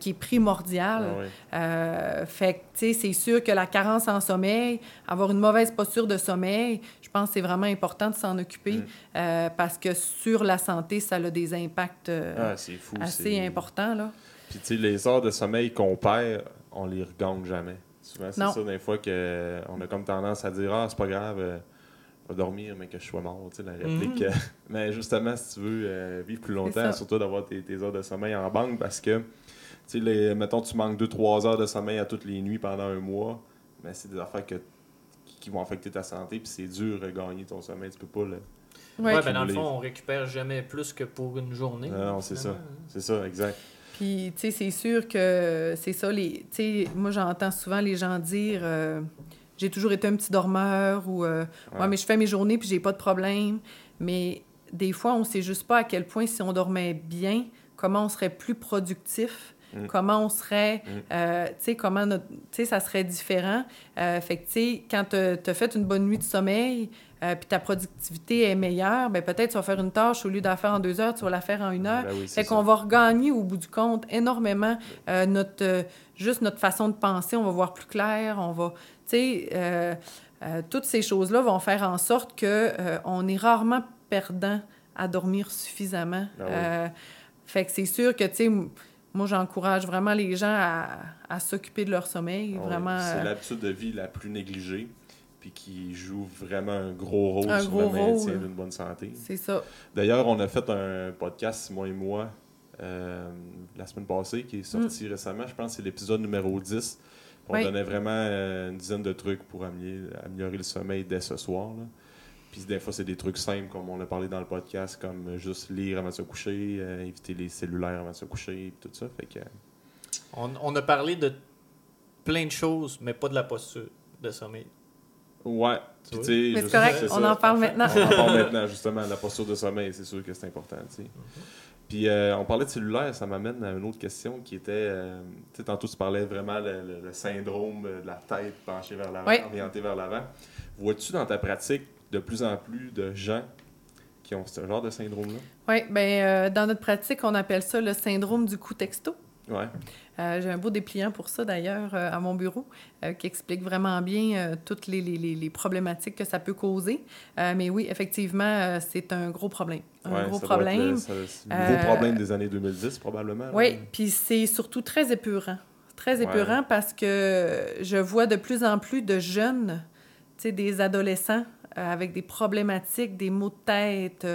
qui est primordial. Ah fait que, tu sais, c'est sûr que la carence en sommeil, avoir une mauvaise posture de sommeil, je pense que c'est vraiment important de s'en occuper mm. parce que sur la santé, ça a des impacts ah, assez importants. Là. Puis, tu sais, les heures de sommeil qu'on perd, on les regagne jamais. Souvent, c'est ça, des fois, qu'on a comme tendance à dire Ah, c'est pas grave pas dormir, mais que je sois mort, tu sais, la réplique. Mhm. mais justement, si tu veux euh, vivre plus longtemps, surtout d'avoir tes, heures de sommeil en banque, parce que, tu sais, mettons, tu manques 2-3 heures de sommeil à toutes les nuits pendant un mois, mais c'est des affaires que, qui vont affecter ta santé, puis c'est dur de gagner ton sommeil, tu peux pas le... Ouais, ben dans le fond, on récupère jamais plus que pour une journée. Non, c'est ça. C'est ça, exact. Puis, tu sais, c'est sûr que c'est ça. Les, tu sais, moi, j'entends souvent les gens dire, euh, j'ai toujours été un petit dormeur ou euh, ouais. mais je fais mes journées puis j'ai pas de problème. Mais des fois, on sait juste pas à quel point si on dormait bien, comment on serait plus productif. Mm. Comment on serait, Mm. euh, tu sais, comment notre, tu sais, ça serait différent. Euh, fait que, tu sais, quand tu as fait une bonne nuit de sommeil, euh, puis ta productivité est meilleure, ben peut-être tu vas faire une tâche, au lieu de la faire en deux heures, tu vas la faire en une heure. Ben oui, Fait qu'on va regagner au bout du compte énormément euh, notre, juste notre façon de penser. On va voir plus clair. On va, tu sais, euh, euh, toutes ces choses-là vont faire en sorte que euh, on est rarement perdant à dormir suffisamment. Oui. Euh, fait que c'est sûr que, tu sais, moi, j'encourage vraiment les gens à, à s'occuper de leur sommeil. Ouais, vraiment. C'est euh, l'habitude de vie la plus négligée, puis qui joue vraiment un gros rôle Un sur gros le maintien d'une bonne santé. c'est ça. D'ailleurs, on a fait un podcast, moi et moi, euh, la semaine passée, qui est sorti récemment. Je pense que c'est l'épisode numéro 10. On Mm. Oui. donnait vraiment euh, une dizaine de trucs pour améliorer, améliorer le sommeil dès ce soir. là. Puis des fois, c'est des trucs simples, comme on a parlé dans le podcast, comme euh, juste lire avant de se coucher, euh, éviter les cellulaires avant de se coucher, tout ça. Fait que, On, on a parlé de plein de choses, mais pas de la posture de sommeil. ouais. Puis, sais, Mais c'est correct, on ça. en parle maintenant. On en parle maintenant, justement, la posture de sommeil, c'est sûr que c'est important. sais. Puis euh, on parlait de cellulaire, ça m'amène à une autre question qui était, euh, tu sais, tantôt tu parlais vraiment le, le- le syndrome de la tête penchée vers l'avant, Oui. orientée vers l'avant. Vois-tu dans ta pratique de plus en plus de gens qui ont ce genre de syndrome-là? Oui, bien, euh, dans notre pratique, on appelle ça le syndrome du coup texto. Ouais. Euh, J'ai un beau dépliant pour ça, d'ailleurs, euh, à mon bureau, euh, qui explique vraiment bien toutes les, les- les- les problématiques que ça peut causer. Mais oui, effectivement, c'est un gros problème. Un Ouais, gros ça problème. le gros problème des années 2010, probablement. Oui, puis c'est surtout très épurant. Très Ouais. épurant parce que je vois de plus en plus de jeunes, des adolescents avec des problématiques, des maux de tête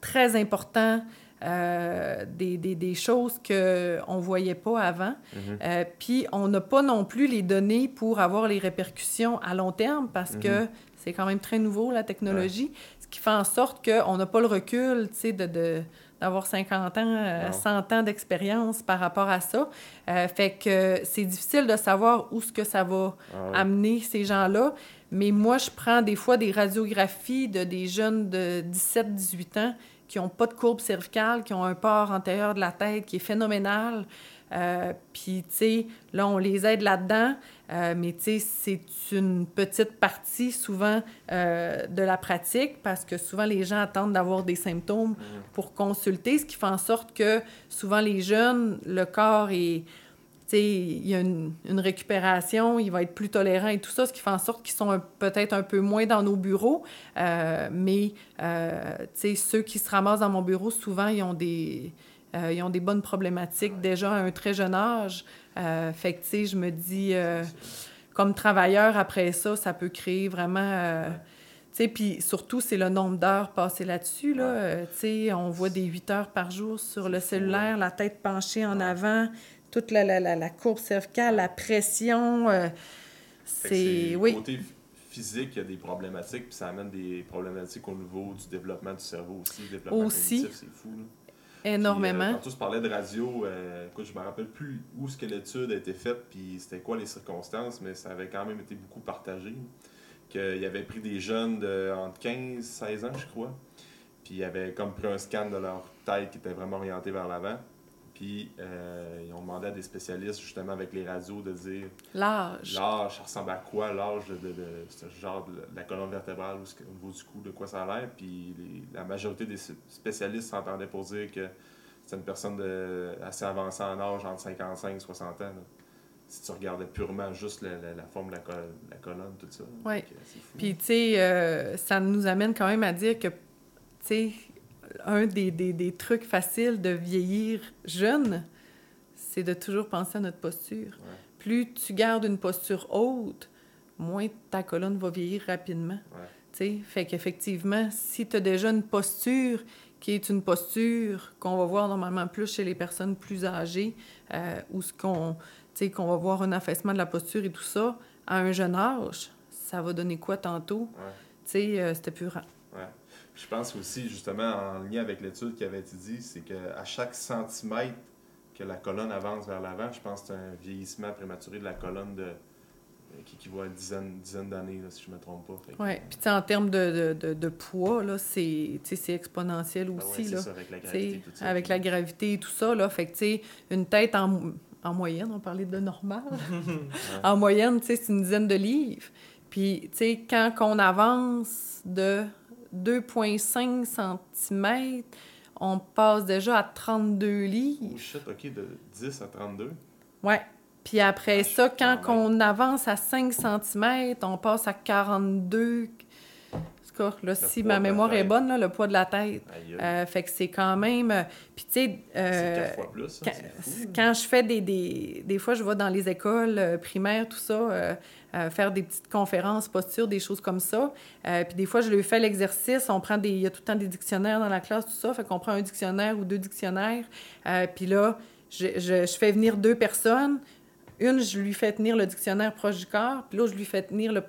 très importants, euh, des, des, des choses qu'on ne voyait pas avant. Mhm. Euh, puis on n'a pas non plus les données pour avoir les répercussions à long terme parce que c'est quand même très nouveau, la technologie, ce qui fait en sorte qu'on n'a pas le recul, tu sais, de, de- d'avoir 50 ans, euh, Non. 100 ans d'expérience par rapport à ça. Euh, fait que c'est difficile de savoir où ce que ça va Ah amener ces gens-là. Mais moi, je prends des fois des radiographies de des jeunes de 17-18 ans qui n'ont pas de courbe cervicale, qui ont un port antérieur de la tête qui est phénoménal. Euh, Puis, tu sais, là, on les aide là-dedans, euh, mais tu sais, c'est une petite partie souvent euh, de la pratique parce que souvent les gens attendent d'avoir des symptômes pour consulter, ce qui fait en sorte que souvent les jeunes, le corps est. Il y a une, une récupération, il va être plus tolérant et tout ça, ce qui fait en sorte qu'ils sont peut-être un peu moins dans nos bureaux. Euh, mais, euh, tu sais, ceux qui se ramassent dans mon bureau, souvent, ils ont des, euh, ils ont des bonnes problématiques déjà à un très jeune âge. Fait que, je me dis, comme travailleur, après ça, ça peut créer vraiment... puis surtout, c'est le nombre d'heures passées là-dessus. Là. Ouais. Euh, on voit des 8 heures par jour sur le cellulaire, la tête penchée en avant, toute la, la, la, la courbe cervicale, la pression. euh, c'est... Oui, côté physique, il y a des problématiques, puis ça amène des problématiques au niveau du développement du cerveau aussi. Le développement Aussi. c'est fou. là. énormément. Puis, euh, tantôt, tu parlais de radio. euh, écoute, je me rappelle plus où ce que l'étude a été faite, puis c'était quoi les circonstances, mais ça avait quand même été beaucoup partagé. Qu'il avait pris des jeunes de entre 15 16 ans, je crois. Puis ils avaient comme pris un scan de leur tête qui était vraiment orienté vers l'avant. Puis euh, ils ont demandé à des spécialistes, justement, avec les radios, de dire L'âge. L'âge, ça ressemble à quoi l'âge de, de, de ce genre de, la colonne vertébrale que- au niveau du cou, de quoi ça a l'air. Puis les- la majorité des spécialistes s'entendaient pour dire que c'est une personne de, assez avancée en âge, entre 55 et 60 ans. là. Si tu regardais purement juste la, la- la forme de la, col- la colonne, tout ça. Fou. Puis, tu sais, euh, ça nous amène quand même à dire que, tu sais, un des, des, des trucs faciles de vieillir jeune, c'est de toujours penser à notre posture. Ouais. Plus tu gardes une posture haute, moins ta colonne va vieillir rapidement. Ouais. Fait qu'effectivement, si tu as déjà une posture qui est une posture qu'on va voir normalement plus chez les personnes plus âgées, euh, ou ce qu'on, va voir un affaissement de la posture et tout ça, à un jeune âge, ça va donner quoi tantôt? Ouais. Tu sais, euh, c'était purant. Ouais. Je pense aussi, justement, en lien avec l'étude qui avait été dit, c'est qu'à chaque centimètre que la colonne avance vers l'avant, je pense que c'est un vieillissement prématuré de la colonne de qui équivaut à une dizaine, dizaine d'années, si je ne me trompe pas. Oui, puis tu sais, en termes de, de, poids, là, c'est c'est exponentiel ben ouais, aussi, c'est là. ça, avec la gravité, tout ça. avec la gravité et tout ça, là. Fait que, tu sais, une tête en, en moyenne, on parlait de normal. en moyenne, tu sais, c'est une dizaine de livres. Puis, tu sais, quand on avance de 2,5 cm, on passe déjà à 32 livres. Oh shit, ok, de 10 à 32. Ouais. Puis après Ah, ça, quand on avance à 5 cm, on passe à 42. En tout cas, là, si ma mémoire est bonne, là, le poids de la tête. Euh, fait que c'est quand même. euh, Puis, tu sais. euh, 4 fois plus. ça, quand, fou. quand je fais des, des. Des fois, je vais dans les écoles primaires, tout ça, euh, euh, faire des petites conférences, posture, des choses comme ça. Euh, puis des fois, je lui fais l'exercice. On prend des. Il y a tout le temps des dictionnaires dans la classe, tout ça. Fait qu'on prend un dictionnaire ou deux dictionnaires. Euh, puis là, je, je, je fais venir deux personnes. Une, je lui fais tenir le dictionnaire proche du corps. Puis l'autre, je lui fais tenir le,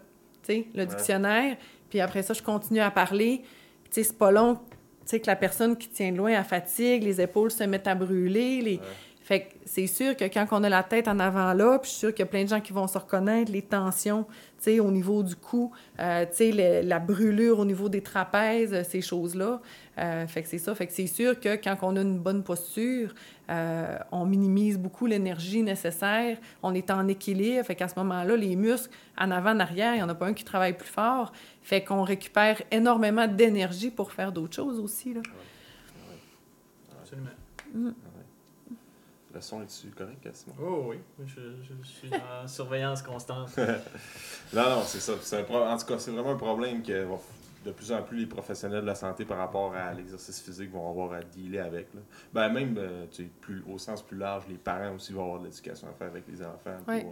le Ouais. dictionnaire. Puis après ça, je continue à parler. Puis tu sais, c'est pas long. Tu sais, que la personne qui tient de loin, elle fatigue, les épaules se mettent à brûler. Les... Ouais. Fait que c'est sûr que quand on a la tête en avant là, puis je suis sûre qu'il y a plein de gens qui vont se reconnaître, les tensions, tu sais, au niveau du cou, euh, tu sais, la brûlure au niveau des trapèzes, euh, ces choses-là. Euh, fait que c'est ça. Fait que c'est sûr que quand on a une bonne posture, euh, on minimise beaucoup l'énergie nécessaire, on est en équilibre. Fait qu'à ce moment-là, les muscles, en avant, en arrière, il n'y en a pas un qui travaille plus fort. Fait qu'on récupère énormément d'énergie pour faire d'autres choses aussi, là. Absolument. Le son est-tu correct, Simon? Oh oui, je, je suis en surveillance constante. Non, non, c'est ça. C'est un pro- En tout cas, c'est vraiment un problème que de plus en plus les professionnels de la santé par rapport à l'exercice physique vont avoir à dealer avec. Là. Ben, même euh, tu sais, plus, au sens plus large, les parents aussi vont avoir de l'éducation à faire avec les enfants. Pour Ouais.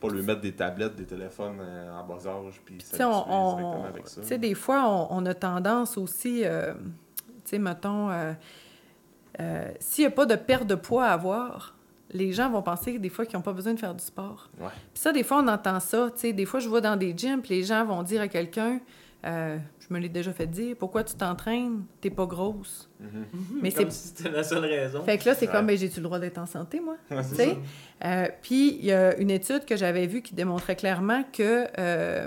pas lui mettre des tablettes, des téléphones euh, en bas âge, puis on, on- directement avec ça. tu sais, des fois, on, on a tendance aussi, euh, tu sais, mettons, euh, s'il n'y a pas de perte de poids à avoir, les gens vont penser des fois qu'ils n'ont pas besoin de faire du sport. Puis ça, des fois, on entend ça. Tu sais, des fois, je vois dans des gyms, puis les gens vont dire à quelqu'un, euh, je me l'ai déjà fait dire, pourquoi tu t'entraînes? T'es pas grosse. Mhm. Mais Comme c'est- si c'était la seule raison. Fait que là, c'est Ouais. comme, ben, j'ai-tu le droit d'être en santé, moi? Ouais. Euh, Puis, il y a une étude que j'avais vue qui démontrait clairement que, euh,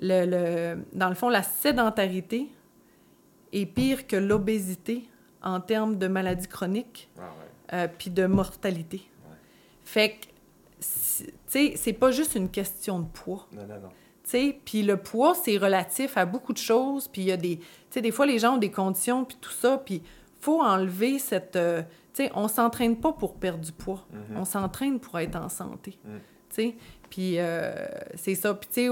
le, le- dans le fond, la sédentarité est pire que l'obésité en termes de maladies chroniques Ah, ouais. euh, puis de mortalité. Ouais. Fait que, tu sais, c'est pas juste une question de poids. Non, non, non. Tu sais, puis le poids, c'est relatif à beaucoup de choses. Puis il y a des... Tu sais, des fois, les gens ont des conditions, puis tout ça. Puis faut enlever cette... euh, tu sais, on s'entraîne pas pour perdre du poids. Mhm. On s'entraîne pour être en santé. Mm. Tu sais, puis euh, c'est ça. Puis tu sais,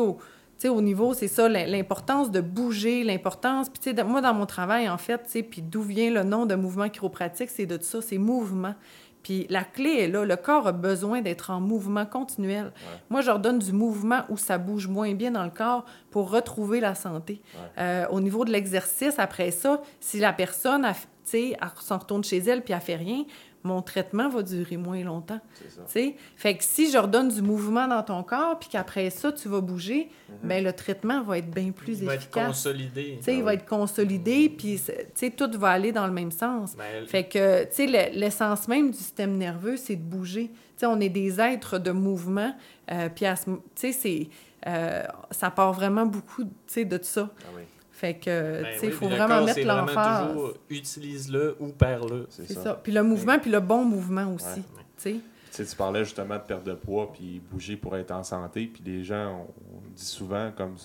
sais, au niveau, c'est ça, l'im- l'importance de bouger, l'importance... Puis tu sais, moi, dans mon travail, en fait, tu sais, puis d'où vient le nom de mouvement chiropratique, c'est de ça, c'est mouvement. Puis la clé est là. Le corps a besoin d'être en mouvement continuel. Moi, je leur donne du mouvement où ça bouge moins bien dans le corps pour retrouver la santé. Ouais. Euh, au niveau de l'exercice, après ça, si la personne, tu sais, s'en retourne chez elle puis elle fait rien, mon traitement va durer moins longtemps. C'est ça. tu sais. Fait que si je redonne du mouvement dans ton corps puis qu'après ça, tu vas bouger, ben le traitement va être bien plus il va être efficace. consolidé. Tu sais, il Ah va oui. être consolidé, puis tu sais, tout va aller dans le même sens. Ben, Fait que, tu sais, le- l'essence même du système nerveux, c'est de bouger. Tu sais, on est des êtres de mouvement, euh, puis à ce mo- tu sais, c'est... euh, ça part vraiment beaucoup, tu sais, de ça. Ah oui, Fait que, ben tu sais, il oui, faut vraiment corps, mettre l'emphase. toujours utilise-le ou perds-le. c'est C'est ça. ça. Puis le mouvement, puis le bon mouvement aussi, Ouais. tu sais. Tu parlais justement de perte de poids puis bouger pour être en santé. Puis les gens, on, on dit souvent comme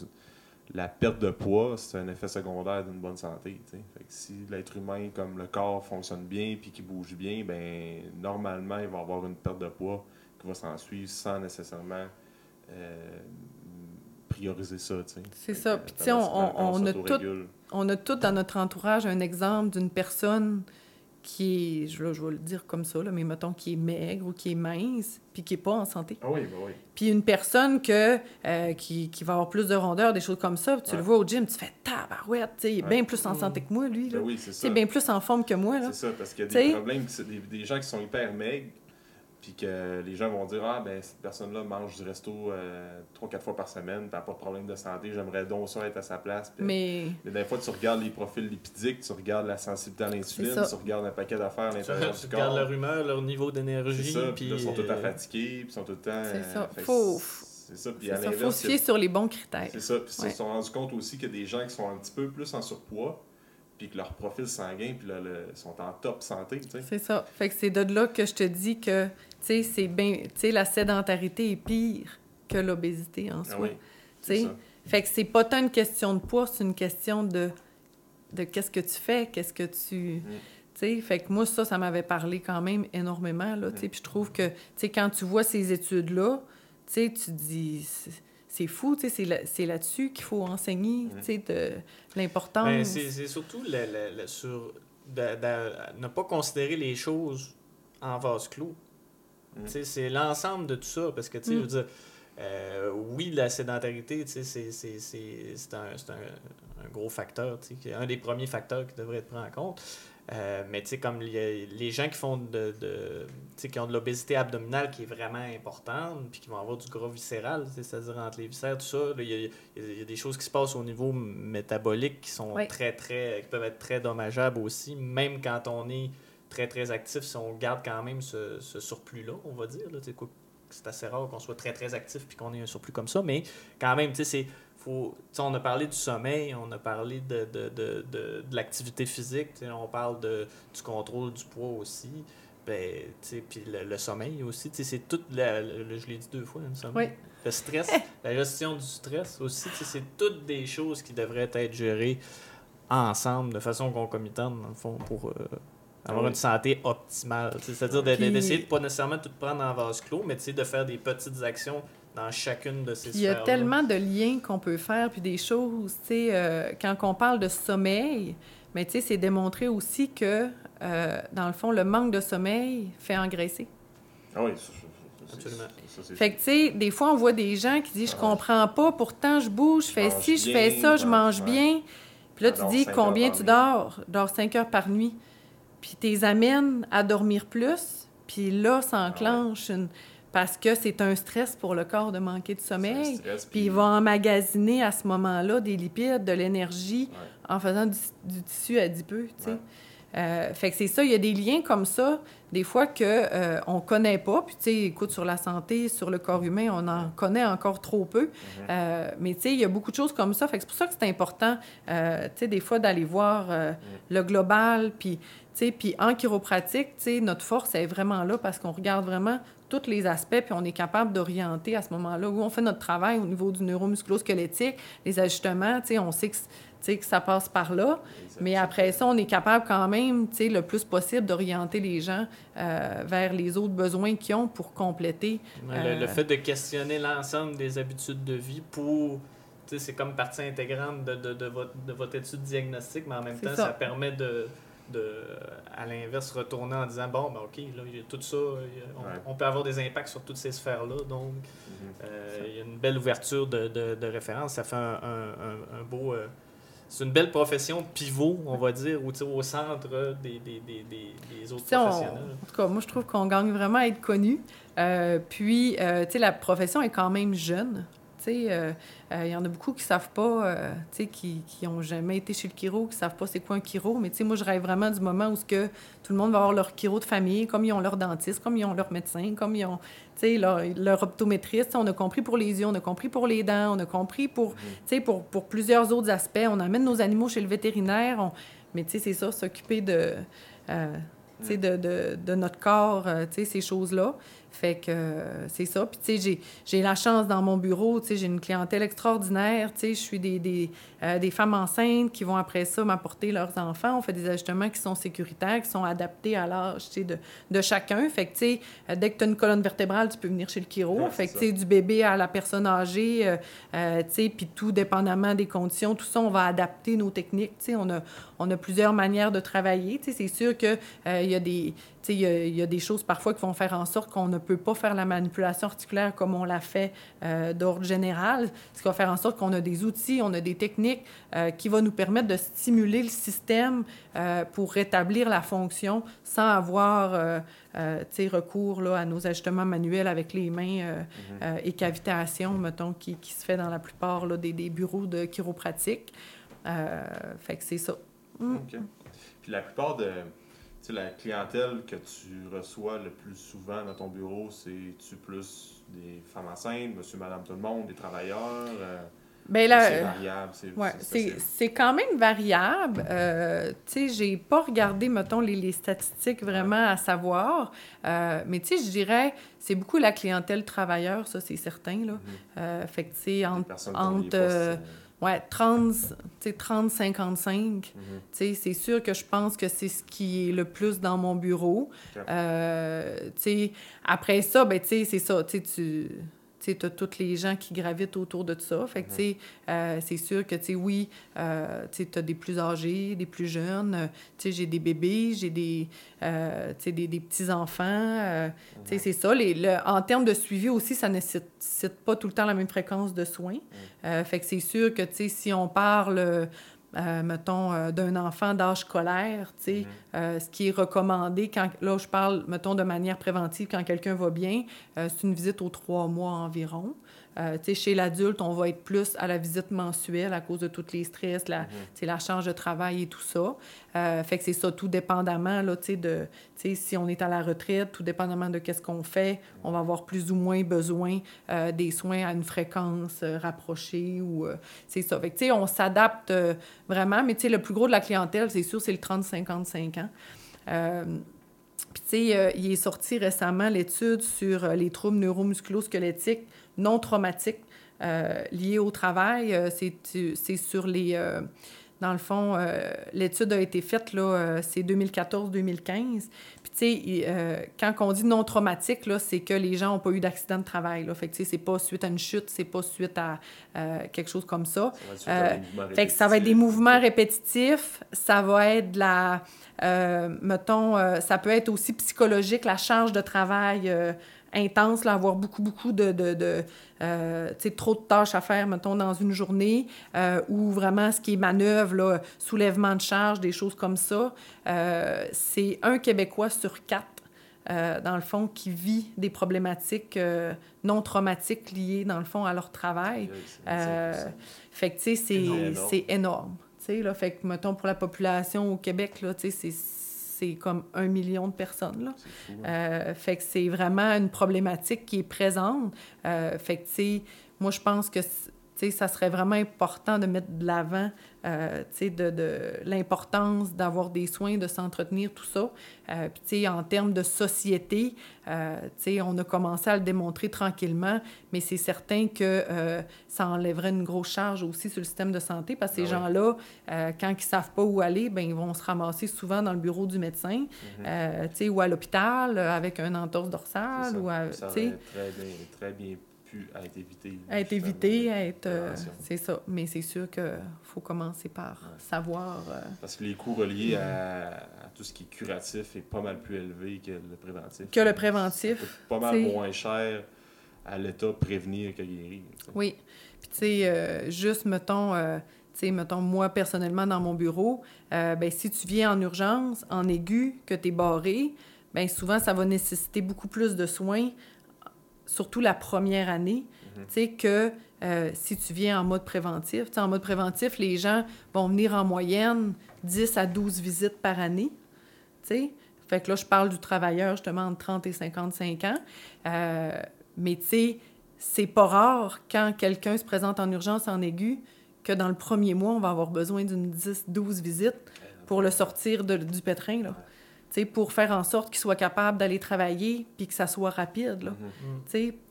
la perte de poids, c'est un effet secondaire d'une bonne santé. tu sais. Fait que si l'être humain, comme le corps, fonctionne bien puis qu'il bouge bien, ben normalement, il va avoir une perte de poids qui va s'en suivre sans nécessairement euh, prioriser ça. C'est ça. Puis, tu sais, on- a s'autorégule. On a tout dans notre entourage un exemple d'une personne qui est, je, vais le dire comme ça, là, mais mettons qui est maigre ou qui est mince, puis qui n'est pas en santé. Ah oui, ben oui. Puis une personne que, euh, qui, qui va avoir plus de rondeur, des choses comme ça, tu Ouais. le vois au gym, tu fais tabarouette, il est Ouais. bien plus en santé que moi, lui. Là. Ben oui, c'est ça. bien plus en forme que moi. C'est ça, parce qu'il y a T'sais- des problèmes, des gens qui sont hyper maigres, puis que les gens vont dire Ah, ben, cette personne-là mange du resto euh, trois, quatre fois par semaine, n'a pas de problème de santé, j'aimerais donc ça être à sa place. Mais Mais des fois, tu regardes les profils lipidiques, tu regardes la sensibilité à l'insuline, tu regardes un paquet d'affaires à Tu l'intérieur tu du regardes corps. leur humeur, leur niveau C'est d'énergie. ça, puis ils sont tous à euh, fatigués, puis ils sont tout le temps. C'est euh, ça. fait que Faut- c'est- ça. Puis à ça, faut se fier sur les bons critères. C'est ça. Puis ils Ouais. se sont rendus compte aussi qu'il y a des gens qui sont un petit peu plus en surpoids, puis que leur profil sanguin, puis là, le- sont en top santé, tu sais. C'est ça. Fait que c'est de là que je te dis que, tu sais, c'est bien... Tu sais, la sédentarité est pire que l'obésité en soi. Ah oui, c'est. Fait que c'est pas tant une question de poids, c'est une question de, de qu'est-ce que tu fais, qu'est-ce que tu... Tu sais, fait que moi, ça, ça m'avait parlé quand même énormément, là, tu sais. Puis je trouve que, tu sais, quand tu vois ces études-là, tu sais, tu dis... c'est- fou, tu sais, c'est là- c'est là-dessus qu'il faut enseigner, tu sais, de l'importance. Ben, c'est c'est surtout le, le- le- sur de- de- ne pas considérer les choses en vase clos. Mm. C'est l'ensemble de tout ça. Parce que, tu sais, Mm. je veux dire, euh, oui, la sédentarité, tu sais, c'est- c'est c'est- c'est un, c'est un- un gros facteur, tu sais, un des premiers facteurs qui devrait être pris en compte. Euh, mais tu sais, comme y a les gens qui font de, de tu sais, qui ont de l'obésité abdominale qui est vraiment importante, puis qui vont avoir du gras viscéral, tu sais, c'est-à-dire entre les viscères, tout ça, il y, a, il y a des choses qui se passent au niveau métabolique qui sont Oui. très, très, qui peuvent être très dommageables aussi, même quand on est très, très actif, si on garde quand même ce, ce surplus-là, on va dire, là, c'est assez rare qu'on soit très, très actif puis qu'on ait un surplus comme ça, mais quand même, tu sais, faut, on a parlé du sommeil, on a parlé de, de, de, de, de l'activité physique, on parle de, du contrôle du poids aussi. Ben, puis le, le sommeil aussi, c'est tout, la- le- je l'ai dit deux fois, le. Oui. Le stress, la gestion du stress aussi, c'est toutes des choses qui devraient être gérées ensemble, de façon concomitante, dans le fond, pour euh, avoir Oui. une santé optimale. C'est-à-dire de- de- Puis- d'essayer de pas nécessairement tout prendre en vase clos, mais de faire des petites actions dans chacune de ces il y a tellement de liens qu'on peut faire, puis des choses, tu sais, euh, quand on parle de sommeil, mais tu sais, c'est démontré aussi que, euh, dans le fond, le manque de sommeil fait engraisser. Ah oui, ça, ça, Absolument. ça, c'est- Fait que, tu sais, des fois, on voit des gens qui disent « Je Ouais. comprends pas, pourtant je bouge, je fais ci, je fais ça, je mange bien. » Puis là, tu dis combien tu dors? Je dors 5 heures par nuit. Puis tu les amènes à dormir plus. Puis là, ça Ah enclenche une... Parce que c'est un stress pour le corps de manquer de sommeil. stress, Puis il va emmagasiner à ce moment-là des lipides, de l'énergie, Ouais. en faisant du, du tissu adipeux, tu sais. Ouais. Euh, fait que c'est ça, il y a des liens comme ça, des fois que euh, on connaît pas. Puis tu sais, écoute, sur la santé, sur le corps humain, on en connaît encore trop peu. Mm-hmm. Euh, mais tu sais, il y a beaucoup de choses comme ça. Fait que c'est pour ça que c'est important, tu sais, des fois d'aller voir euh, le global. Puis, tu sais, puis en chiropratique, tu sais, notre force est vraiment là parce qu'on regarde vraiment tous les aspects, puis on est capable d'orienter à ce moment-là où on fait notre travail au niveau du neuromusculo-squelettique, les ajustements, tu sais, on sait que, que ça passe par là. Mais après ça, on est capable quand même, tu sais, le plus possible d'orienter les gens euh, vers les autres besoins qu'ils ont pour compléter. Ouais, le, le Euh, fait de questionner l'ensemble des habitudes de vie pour. tu sais, C'est comme partie intégrante de, de, de votre, de votre étude diagnostique, mais en même temps, ça. ça. permet de, de, à l'inverse, retourner en disant bon, ben, OK, là, il y a tout ça, a- on, Ouais. on peut avoir des impacts sur toutes ces sphères-là. Donc, Mhm. euh, il y a une belle ouverture de, de, de référence. Ça fait un, un, un- un beau. euh, c'est une belle profession pivot, on va dire, ou au centre des, des, des, des, autres on- professionnels. en tout cas, moi, je trouve qu'on gagne vraiment à être connu. Euh, puis, euh, tu sais, la profession est quand même jeune. Tu sais, euh, il y en a beaucoup qui savent pas, tu sais, qui, qui ont jamais été chez le chiro, qui savent pas c'est quoi un chiro. Mais tu sais, moi, je rêve vraiment du moment où ce que tout le monde va avoir leur chiro de famille, comme ils ont leur dentiste, comme ils ont leur médecin, comme ils ont, leur, leur optométriste. On a compris pour les yeux, on a compris pour les dents, on a compris pour, sais, pour, pour plusieurs autres aspects. On amène nos animaux chez le vétérinaire. on- Mais tu sais, c'est ça, s'occuper de... euh, sais, de, de, de notre corps, euh, tu sais, ces choses-là. Fait que euh, c'est ça. Puis, tu sais, j'ai- la chance dans mon bureau, tu sais, j'ai une clientèle extraordinaire. Tu sais, je suis des, des, euh, des femmes enceintes qui vont après ça m'apporter leurs enfants. On fait des ajustements qui sont sécuritaires, qui sont adaptés à l'âge, tu sais, de, de chacun. Fait que, tu sais, euh, dès que tu as une colonne vertébrale, tu peux venir chez le chiro. Ouais, fait que, tu sais, du bébé à la personne âgée, tu sais, puis tout dépendamment des conditions, tout ça, on va adapter nos techniques. Tu sais, on a, on a plusieurs manières de travailler. Tu sais, c'est sûr que euh, il y a des il y, a- il y a des choses parfois qui vont faire en sorte qu'on ne peut pas faire la manipulation articulaire comme on l'a fait euh, d'ordre général, ce qui va faire en sorte qu'on a des outils, on a des techniques euh, qui vont nous permettre de stimuler le système euh, pour rétablir la fonction sans avoir recours là, à nos ajustements manuels avec les mains euh, et cavitation, mettons, qui, qui se fait dans la plupart là, des, des bureaux de chiropratique. Fait que c'est ça. Mm. OK. Puis la plupart de, sais, la clientèle que tu reçois le plus souvent dans ton bureau, c'est-tu plus des femmes enceintes, monsieur, madame, tout le monde, des travailleurs? euh, Ben c'est variable, c'est Ouais, c'est quand même variable. Euh, tu sais, j'ai pas regardé, mettons, les, les statistiques vraiment à savoir. Euh, mais tu sais, je dirais, c'est beaucoup la clientèle travailleur, ça, c'est certain, là. Euh, fait que, tu sais, Des entre, ouais, 30, tu sais, 30, 55, euh, mhm. tu sais, c'est sûr que je pense que c'est ce qui est le plus dans mon bureau. Euh, après ça, ben, c'est ça, tu tu... As tous les gens qui gravitent autour de ça. Fait que, tu sais, euh, c'est sûr que, tu sais, oui, euh, tu as des plus âgés, des plus jeunes. euh, tu sais, j'ai des bébés, j'ai des, euh, des, des petits-enfants. tu sais, c'est ça. Les, le- en termes de suivi aussi, ça ne nécessite pas tout le temps la même fréquence de soins. Fait que c'est sûr que, tu sais, si on parle... euh, mettons, euh, d'un enfant d'âge scolaire, tu sais, euh, ce qui est recommandé quand, là, je parle, mettons, de manière préventive, quand quelqu'un va bien, c'est une visite aux trois mois environ. Euh, chez l'adulte, on va être plus à la visite mensuelle à cause de tous les stress, la, sais, la charge de travail et tout ça. Euh, fait que c'est ça, tout dépendamment, là, tu sais, de, tu sais, si on est à la retraite, tout dépendamment de qu'est-ce qu'on fait, on va avoir plus ou moins besoin euh, des soins à une fréquence euh, rapprochée ou, c'est ça. Fait que, on s'adapte vraiment, mais tu sais, le plus gros de la clientèle, c'est sûr, c'est le 30-55 ans. Euh, puis, tu sais, il est sorti récemment l'étude sur les troubles neuromusculo-squelettiques non traumatiques euh, liés au travail. Euh, c'est, sur les... euh, dans le fond, euh, l'étude a été faite, là, c'est 2014-2015. Puis, tu sais, quand on dit non traumatique, là, c'est que les gens n'ont pas eu d'accident de travail. Là. Fait que, tu sais, c'est pas suite à une chute, c'est pas suite à quelque chose comme ça. Ça va être Fait que ça va être des mouvements répétitifs, ça va être de la... mettons, ça peut être aussi psychologique, la charge de travail intense, là, avoir beaucoup, beaucoup de... de, de euh, tu sais, trop de tâches à faire, mettons, dans une journée, euh, ou vraiment ce qui est manœuvre, là, soulèvement de charge, des choses comme ça. Euh, c'est un Québécois sur quatre, euh, dans le fond, qui vit des problématiques non traumatiques liées, dans le fond, à leur travail. Fait que, tu sais, c'est Énorme. c'est énorme. Tu sais, là, fait que, mettons, pour la population au Québec, là, tu sais, c'est- c'est comme un million de personnes, là. Fou, hein. Euh, fait que c'est vraiment une problématique qui est présente. Euh, fait que, tu sais, moi, je pense que, ça serait vraiment important de mettre de l'avant, euh, tu sais, de, de l'importance d'avoir des soins, de s'entretenir, tout ça. Euh, Puis, tu sais, en termes de société, euh, tu sais, on a commencé à le démontrer tranquillement, mais c'est certain que euh, ça enlèverait une grosse charge aussi sur le système de santé parce que ces Ah gens-là, euh, quand ils savent pas où aller, ben ils vont se ramasser souvent dans le bureau du médecin, tu sais, ou à l'hôpital avec un entorse dorsale ça. ou à, Ça tu sais, aurait très bien, très bien pu être évité. à être évité, à être, euh, c'est ça. Mais c'est sûr que faut commencer par Ouais. savoir. euh, Parce que les coûts reliés à, à tout ce qui est curatif est pas mal plus élevé que le préventif. Que le préventif, pas mal t'sais. moins cher à l'État prévenir que guérir. t'sais. Oui. Puis, tu sais, euh, juste, mettons, euh, tu sais, mettons, moi, personnellement, dans mon bureau, ben, si tu viens en urgence, en aigu, que tu es barré, ben souvent, ça va nécessiter beaucoup plus de soins, surtout la première année, Mhm. tu sais, que euh, si tu viens en mode préventif. Tu sais, en mode préventif, les gens vont venir en moyenne 10 à 12 visites par année, tu sais. Fait que là, je parle du travailleur, justement, entre 30 et 55 ans. Euh, mais, tu sais, c'est pas rare quand quelqu'un se présente en urgence en aigu que dans le premier mois, on va avoir besoin d'une 10-12 visites pour le sortir de- du pétrin, là. Pour faire en sorte qu'il soit capable d'aller travailler puis que ça soit rapide, là. Mhm. Mm.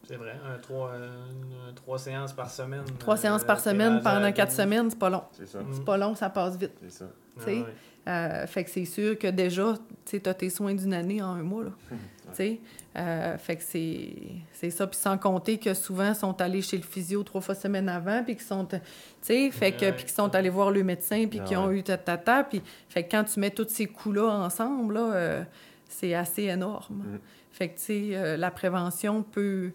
C'est vrai, un, trois, une- trois séances par semaine. trois euh, séances par semaine pendant quatre 12. semaines, c'est pas long. C'est ça. Mm. C'est pas long, ça passe vite. C'est ça. Ah ouais. Euh, fait que c'est sûr que déjà, tu as tes soins d'une année en un mois, là. Tu sais, euh, fait que c'est ça. Puis sans compter que souvent, ils sont allés chez le physio trois fois semaine avant, puis qu'ils sont... Tu sais, fait que... Ouais. Puis qu'ils sont allés voir le médecin, puis Ah qu'ils ont ouais. eu tata, puis... Fait que quand tu mets tous ces coûts-là ensemble, là, euh, c'est assez énorme. Mm. Fait que, tu sais, euh, la prévention peut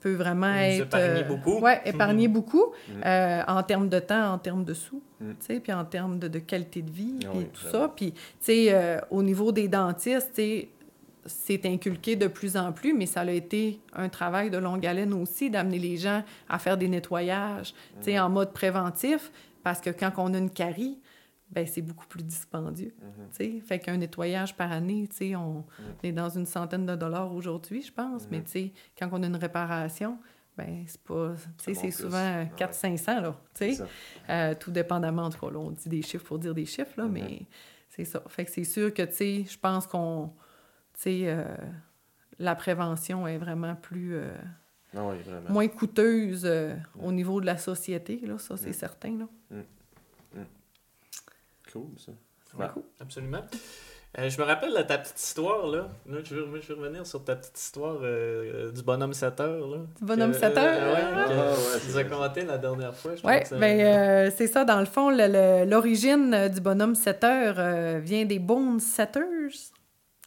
peut vraiment être... épargner beaucoup. Ouais, épargner beaucoup Mm. euh, en termes de temps, en termes de sous, Mm. tu sais, puis en termes de, de qualité de vie, Ah et tout ça. Puis, tu sais, euh, au niveau des dentistes, c'est inculqué de plus en plus, mais ça a été un travail de longue haleine aussi d'amener les gens à faire des nettoyages, tu sais, en mode préventif, parce que quand on a une carie, ben c'est beaucoup plus dispendieux. Mhm. tu sais. Fait qu'un nettoyage par année, tu sais, on est dans une centaine de dollars aujourd'hui, je pense. Mais Mhm. tu sais, quand on a une réparation, ben c'est pas... C'est souvent Ouais. 400-500, là. Euh, tout dépendamment, en tout cas, là, on dit des chiffres pour dire des chiffres, là, Mhm. mais c'est ça. Fait que c'est sûr que, tu sais, je pense qu'on... Tu sais, euh, la prévention est vraiment plus... euh, Ah oui, vraiment. moins coûteuse au niveau de la société, là, ça, c'est Mm. certain, là. Cool, ça. Ouais, Ouais. Absolument. Euh, je me rappelle de ta petite histoire, là. Là, je, veux, moi, je veux revenir sur ta petite histoire euh, du bonhomme 7 heures, là. Du bonhomme Que- 7 heures? euh, ouais, Ah, ouais, tu nous as commenté la dernière fois. Je Oui, ça- ben, euh, c'est ça, dans le fond, l'origine euh, du bonhomme 7 heures euh, vient des Bone Setters.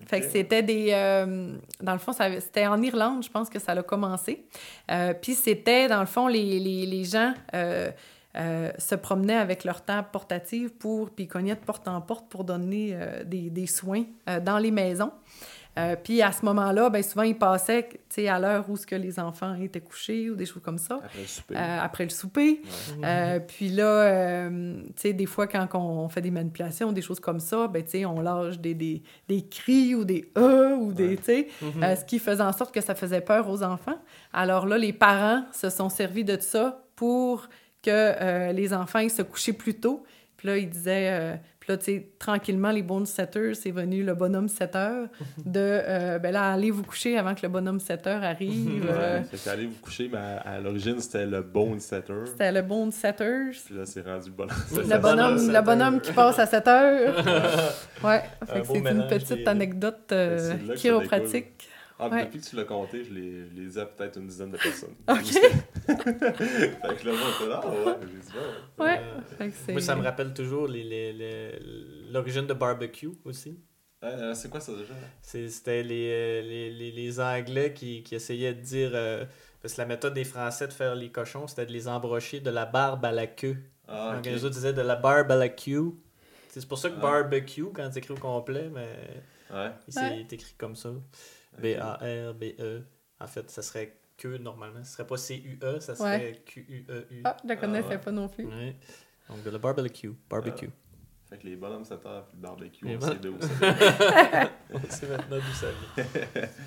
Fait que c'était des... euh, dans le fond, c'était en Irlande, je pense que ça a commencé. Euh, Puis c'était, dans le fond, les, les, les gens euh, se promenaient avec leur table portative pour... Puis ils cognaient de porte en porte pour donner euh, des, des soins euh, dans les maisons. Euh, puis à ce moment-là, ben souvent, ils passaient tu sais, à l'heure où ce que les enfants étaient couchés ou des choses comme ça, Après le souper. euh, après le souper. Euh, puis là, euh, tu sais, des fois, quand on fait des manipulations, des choses comme ça, ben, tu sais, on lâche des, des, des cris ou des « euh » ou des, Ouais. tu sais, Mhm. euh, ce qui faisait en sorte que ça faisait peur aux enfants. Alors là, les parents se sont servis de ça pour que euh, les enfants ils se couchaient plus tôt. Puis là, ils disaient... euh, puis là, tu sais, tranquillement, les bone setters, c'est venu le bonhomme 7 heures de, euh, ben là, allez vous coucher avant que le bonhomme 7 heures arrive. euh, Ouais, fait qu'aller vous coucher, mais à, à l'origine, c'était le bone setter. C'était le bone setters. Puis là, c'est rendu le bonhomme. Le bonhomme bonhomme, sept le bonhomme heures. qui passe à 7 heures. ouais, fait que c'est une petite des- anecdote euh, que ça chiropratique. Ah, Ouais. Depuis que tu l'as compté, je l'ai je l'ai dit à peut-être une dizaine de personnes. OK. fait que là, moi, on était là, ah ouais, j'ai dit, ouais. Euh, c'est- Moi, ça me rappelle toujours les- les- les- l'origine de barbecue aussi. Euh, c'est quoi ça déjà? C'est- C'était les, euh, les, les, les Anglais qui, qui essayaient de dire. euh, parce que la méthode des Français de faire les cochons, c'était de les embrocher de la barbe à la queue. Ah, Donc, les autres disaient de la barbe à la queue. C'est pour ça que Ah. barbecue, quand c'est écrit au complet, mais Ouais. Ouais. écrit comme ça. B-A-R-B-E. En fait, ça serait queue normalement. Ce serait pas C-U-E, ça serait Ouais. Q-U-E-U. Ah, je la connaissais ouais. pas non plus. Ouais. Donc, de la barbecue. Barbecue. Fait que les bonhommes 7 heures puis le barbecue, Les on sait d'où ça vient. On sait maintenant d'où ça vient.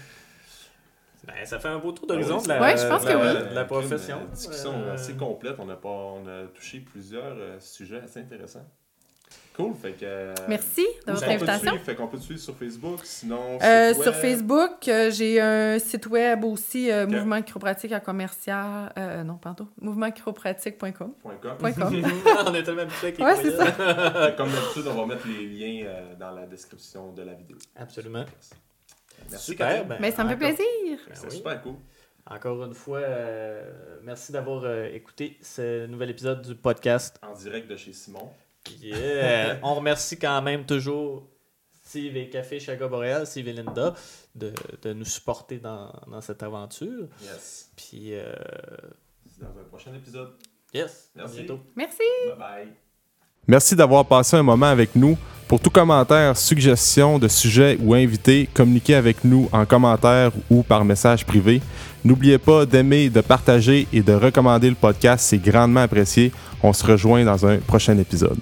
Ben, ça fait un beau tour d'horizon Ah oui, de la, Ouais, je pense de que la- oui. de la profession. Une discussion Euh, assez complète. On a, pas, on a touché plusieurs euh, sujets assez intéressants. Cool. Fait que. euh, Merci de votre est-ce qu'on peut te invitation. suivre? Fait qu'on peut te suivre sur Facebook, sinon. Euh, sur. Facebook, euh, j'ai un site web aussi, euh, Ok. Mouvement Chiropratique à commercial. euh, non, pardon. Mouvementchiropratique.com. Point com. Point com. on est tellement habitués avec les Ouais, c'est. Et Comme d'habitude, on va mettre les liens euh, dans la description de la vidéo. Absolument. Merci. Super. Catherine. ben, Mais ça me fait encore- plaisir. Ben C'est oui. super cool. Encore une fois, euh, merci d'avoir euh, écouté ce nouvel épisode du podcast. En direct de chez Simon. Yeah. On remercie quand même toujours Steve et Café Chaga Boréal, Steve et Linda, de, de nous supporter dans, dans cette aventure. Yes. Puis, euh, dans un prochain épisode. yes, à Merci. bientôt. Merci. Bye bye. Merci d'avoir passé un moment avec nous. Pour tout commentaire, suggestion de sujet ou invité, communiquez avec nous en commentaire ou par message privé. N'oubliez pas d'aimer, de partager et de recommander le podcast, c'est grandement apprécié. On se rejoint dans un prochain épisode.